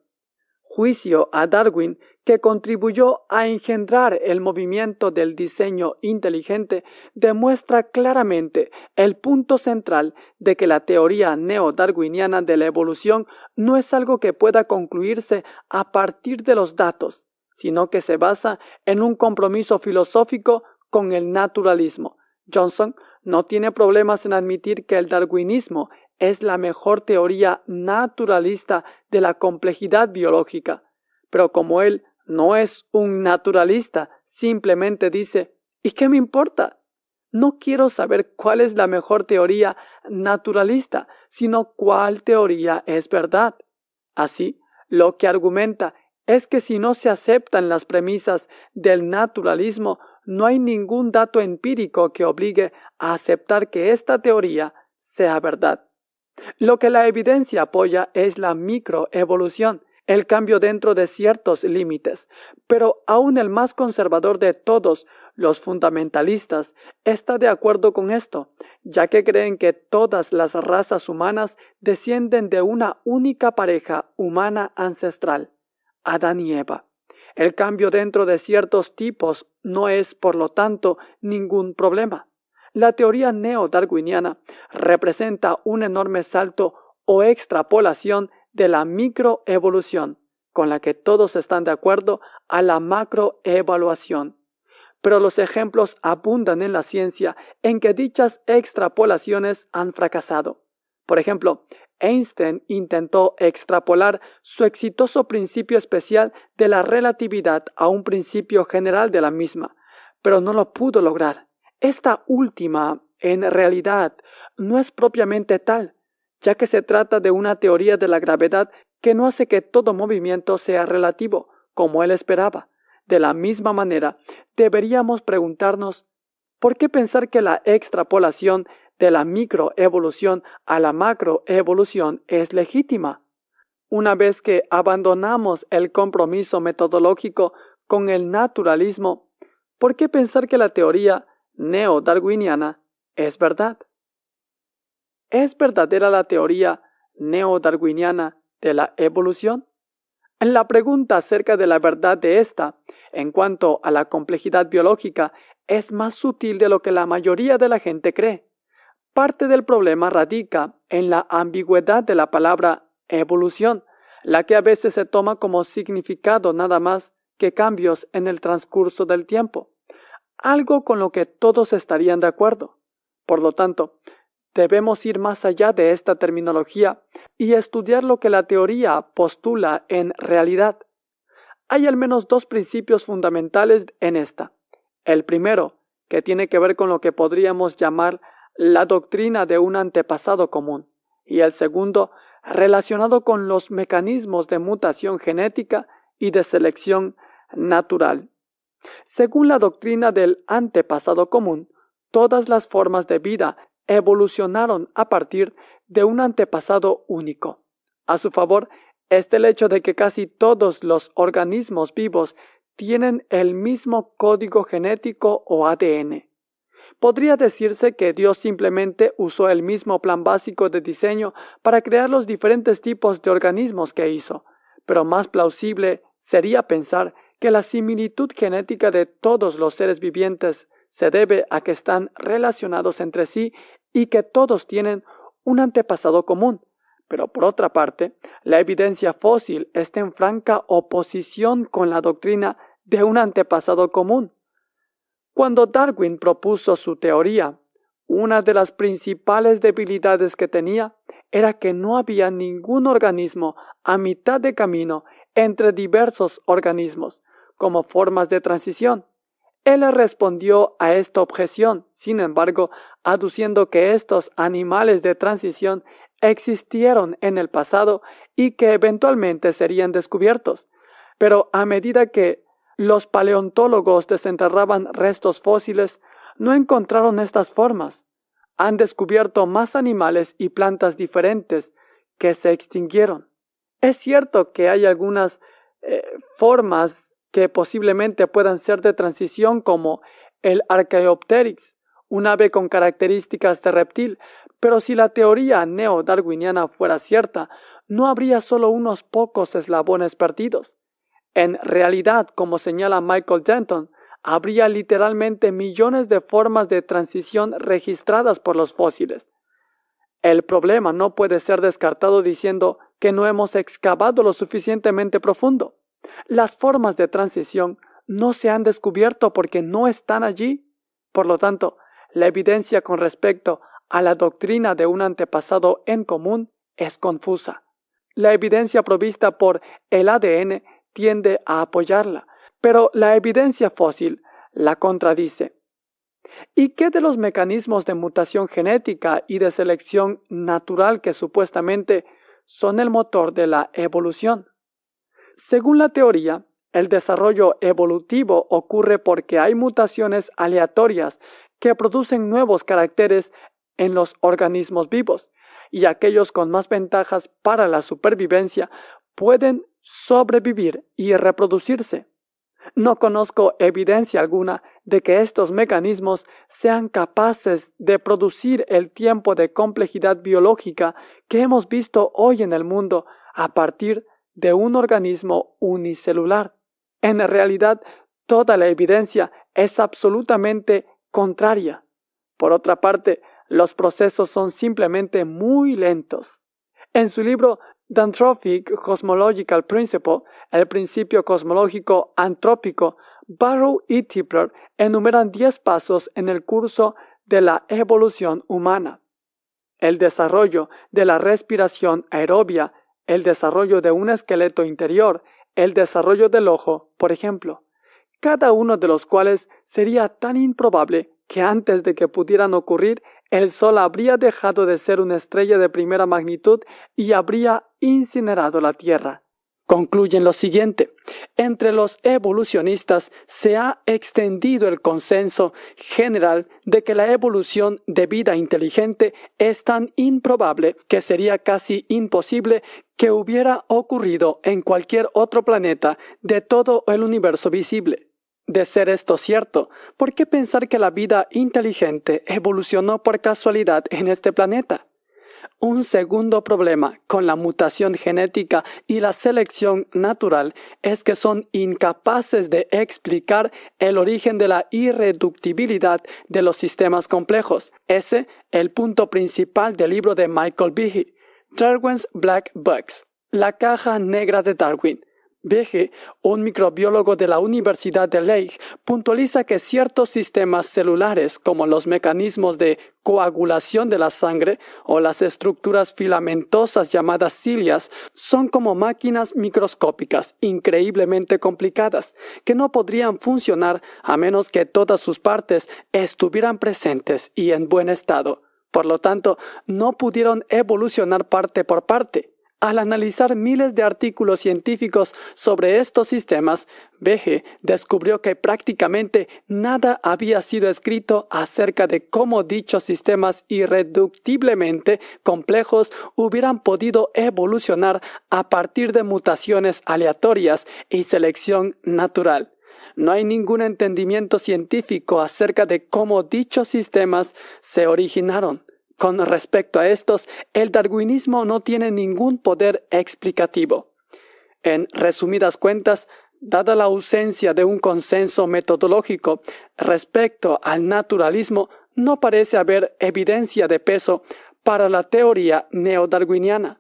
juicio a Darwin que contribuyó a engendrar el movimiento del diseño inteligente, demuestra claramente el punto central de que la teoría neodarwiniana de la evolución no es algo que pueda concluirse a partir de los datos, sino que se basa en un compromiso filosófico con el naturalismo. Johnson no tiene problemas en admitir que el darwinismo es la mejor teoría naturalista de la complejidad biológica. Pero como él no es un naturalista, simplemente dice ¿Y qué me importa? No quiero saber cuál es la mejor teoría naturalista, sino cuál teoría es verdad. Así, lo que argumenta es que si no se aceptan las premisas del naturalismo, no hay ningún dato empírico que obligue a aceptar que esta teoría sea verdad. Lo que la evidencia apoya es la microevolución, el cambio dentro de ciertos límites, pero aún el más conservador de todos los fundamentalistas está de acuerdo con esto, ya que creen que todas las razas humanas descienden de una única pareja humana ancestral, Adán y Eva. El cambio dentro de ciertos tipos no es, por lo tanto, ningún problema. La teoría neo-darwiniana representa un enorme salto o extrapolación de la microevolución, con la que todos están de acuerdo, a la macroevaluación. Pero los ejemplos abundan en la ciencia en que dichas extrapolaciones han fracasado. Por ejemplo, Einstein intentó extrapolar su exitoso principio especial de la relatividad a un principio general de la misma, pero no lo pudo lograr. Esta última, en realidad, no es propiamente tal, ya que se trata de una teoría de la gravedad que no hace que todo movimiento sea relativo, como él esperaba. De la misma manera, deberíamos preguntarnos ¿por qué pensar que la extrapolación de la microevolución a la macroevolución es legítima? Una vez que abandonamos el compromiso metodológico con el naturalismo, ¿por qué pensar que la teoría neo-darwiniana es verdad. ¿Es verdadera la teoría neo-darwiniana de la evolución? La pregunta acerca de la verdad de esta, en cuanto a la complejidad biológica, es más sutil de lo que la mayoría de la gente cree. Parte del problema radica en la ambigüedad de la palabra evolución, la que a veces se toma como significado nada más que cambios en el transcurso del tiempo algo con lo que todos estarían de acuerdo. Por lo tanto, debemos ir más allá de esta terminología y estudiar lo que la teoría postula en realidad. Hay al menos dos principios fundamentales en esta. El primero, que tiene que ver con lo que podríamos llamar la doctrina de un antepasado común, y el segundo, relacionado con los mecanismos de mutación genética y de selección natural. Según la doctrina del antepasado común, todas las formas de vida evolucionaron a partir de un antepasado único. A su favor, es el hecho de que casi todos los organismos vivos tienen el mismo código genético o ADN. Podría decirse que Dios simplemente usó el mismo plan básico de diseño para crear los diferentes tipos de organismos que hizo, pero más plausible sería pensar que la similitud genética de todos los seres vivientes se debe a que están relacionados entre sí y que todos tienen un antepasado común. Pero por otra parte, la evidencia fósil está en franca oposición con la doctrina de un antepasado común. Cuando Darwin propuso su teoría, una de las principales debilidades que tenía era que no había ningún organismo a mitad de camino entre diversos organismos, como formas de transición. Él respondió a esta objeción, sin embargo, aduciendo que estos animales de transición existieron en el pasado y que eventualmente serían descubiertos. Pero a medida que los paleontólogos desenterraban restos fósiles, no encontraron estas formas. Han descubierto más animales y plantas diferentes que se extinguieron. Es cierto que hay algunas eh, formas que posiblemente puedan ser de transición como el Archaeopteryx, un ave con características de reptil, pero si la teoría neo-darwiniana fuera cierta, no habría solo unos pocos eslabones perdidos. En realidad, como señala Michael Denton, habría literalmente millones de formas de transición registradas por los fósiles. El problema no puede ser descartado diciendo que no hemos excavado lo suficientemente profundo. Las formas de transición no se han descubierto porque no están allí. Por lo tanto, la evidencia con respecto a la doctrina de un antepasado en común es confusa. La evidencia provista por el ADN tiende a apoyarla, pero la evidencia fósil la contradice. ¿Y qué de los mecanismos de mutación genética y de selección natural que supuestamente son el motor de la evolución? Según la teoría, el desarrollo evolutivo ocurre porque hay mutaciones aleatorias que producen nuevos caracteres en los organismos vivos, y aquellos con más ventajas para la supervivencia pueden sobrevivir y reproducirse. No conozco evidencia alguna de que estos mecanismos sean capaces de producir el tiempo de complejidad biológica que hemos visto hoy en el mundo a partir de un organismo unicelular. En realidad, toda la evidencia es absolutamente contraria. Por otra parte, los procesos son simplemente muy lentos. En su libro Danthropic Cosmological Principle, el principio cosmológico antrópico, Barrow y Tipler enumeran 10 pasos en el curso de la evolución humana. El desarrollo de la respiración aerobia, el desarrollo de un esqueleto interior, el desarrollo del ojo, por ejemplo, cada uno de los cuales sería tan improbable que antes de que pudieran ocurrir el Sol habría dejado de ser una estrella de primera magnitud y habría incinerado la Tierra. Concluyen lo siguiente. Entre los evolucionistas se ha extendido el consenso general de que la evolución de vida inteligente es tan improbable que sería casi imposible que hubiera ocurrido en cualquier otro planeta de todo el universo visible. De ser esto cierto, ¿por qué pensar que la vida inteligente evolucionó por casualidad en este planeta? Un segundo problema con la mutación genética y la selección natural es que son incapaces de explicar el origen de la irreductibilidad de los sistemas complejos. Ese el punto principal del libro de Michael Behe, Darwin's Black Box, la caja negra de Darwin. Behe, un microbiólogo de la Universidad de Leigh, puntualiza que ciertos sistemas celulares, como los mecanismos de coagulación de la sangre o las estructuras filamentosas llamadas cilias, son como máquinas microscópicas increíblemente complicadas, que no podrían funcionar a menos que todas sus partes estuvieran presentes y en buen estado. Por lo tanto, no pudieron evolucionar parte por parte. Al analizar miles de artículos científicos sobre estos sistemas, Behe descubrió que prácticamente nada había sido escrito acerca de cómo dichos sistemas irreductiblemente complejos hubieran podido evolucionar a partir de mutaciones aleatorias y selección natural. No hay ningún entendimiento científico acerca de cómo dichos sistemas se originaron. Con respecto a estos, el darwinismo no tiene ningún poder explicativo. En resumidas cuentas, dada la ausencia de un consenso metodológico respecto al naturalismo, no parece haber evidencia de peso para la teoría neodarwiniana.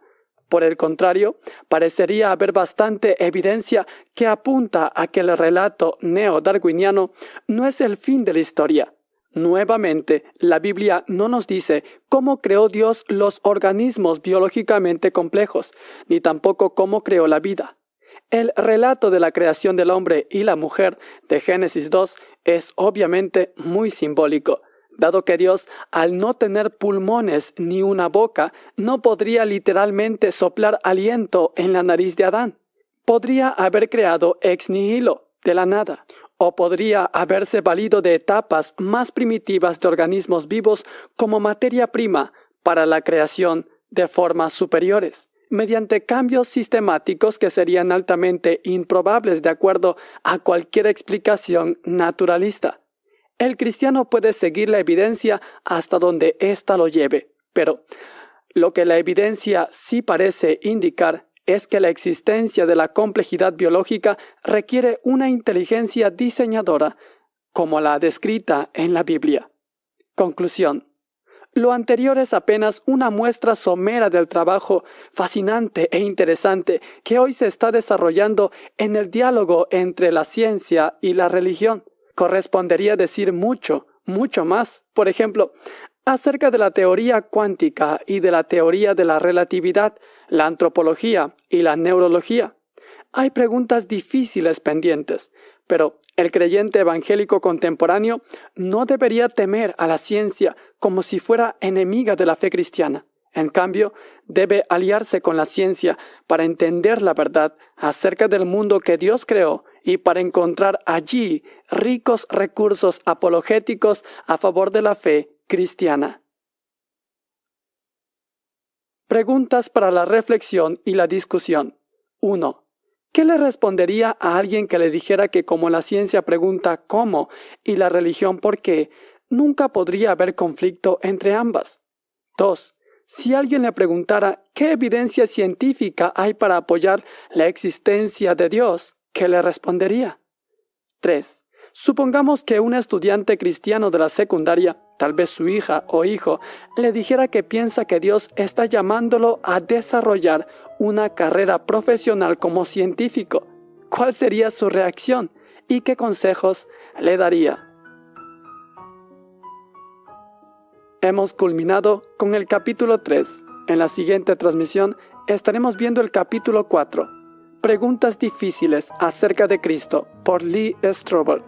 Por el contrario, parecería haber bastante evidencia que apunta a que el relato neodarwiniano no es el fin de la historia, Nuevamente, la Biblia no nos dice cómo creó Dios los organismos biológicamente complejos, ni tampoco cómo creó la vida. El relato de la creación del hombre y la mujer de Génesis 2 es obviamente muy simbólico, dado que Dios, al no tener pulmones ni una boca, no podría literalmente soplar aliento en la nariz de Adán. Podría haber creado ex nihilo, de la nada, o podría haberse valido de etapas más primitivas de organismos vivos como materia prima para la creación de formas superiores, mediante cambios sistemáticos que serían altamente improbables de acuerdo a cualquier explicación naturalista. El cristiano puede seguir la evidencia hasta donde ésta lo lleve, pero lo que la evidencia sí parece indicar es que la existencia de la complejidad biológica requiere una inteligencia diseñadora, como la descrita en la Biblia. Conclusión. Lo anterior es apenas una muestra somera del trabajo fascinante e interesante que hoy se está desarrollando en el diálogo entre la ciencia y la religión. Correspondería decir mucho, mucho más. Por ejemplo, acerca de la teoría cuántica y de la teoría de la relatividad, la antropología y la neurología. Hay preguntas difíciles pendientes, pero el creyente evangélico contemporáneo no debería temer a la ciencia como si fuera enemiga de la fe cristiana. En cambio, debe aliarse con la ciencia para entender la verdad acerca del mundo que Dios creó y para encontrar allí ricos recursos apologéticos a favor de la fe cristiana. Preguntas para la reflexión y la discusión. 1. ¿Qué le respondería a alguien que le dijera que como la ciencia pregunta cómo y la religión por qué, nunca podría haber conflicto entre ambas? 2. Si alguien le preguntara qué evidencia científica hay para apoyar la existencia de Dios, ¿qué le respondería? 3. Supongamos que un estudiante cristiano de la secundaria, tal vez su hija o hijo, le dijera que piensa que Dios está llamándolo a desarrollar una carrera profesional como científico. ¿Cuál sería su reacción y qué consejos le daría? Hemos culminado con el capítulo 3. En la siguiente transmisión estaremos viendo el capítulo 4. Preguntas difíciles acerca de Cristo por Lee Strobel.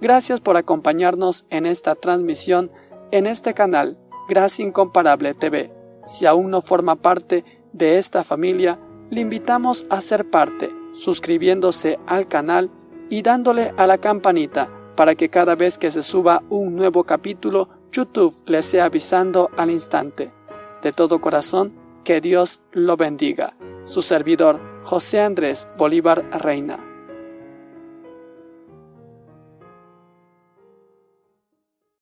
Gracias por acompañarnos en esta transmisión en este canal Gracia Incomparable TV. Si aún no forma parte de esta familia, le invitamos a ser parte, suscribiéndose al canal y dándole a la campanita para que cada vez que se suba un nuevo capítulo, YouTube le sea avisando al instante. De todo corazón, que Dios lo bendiga. Su servidor, José Andrés Bolívar Reina.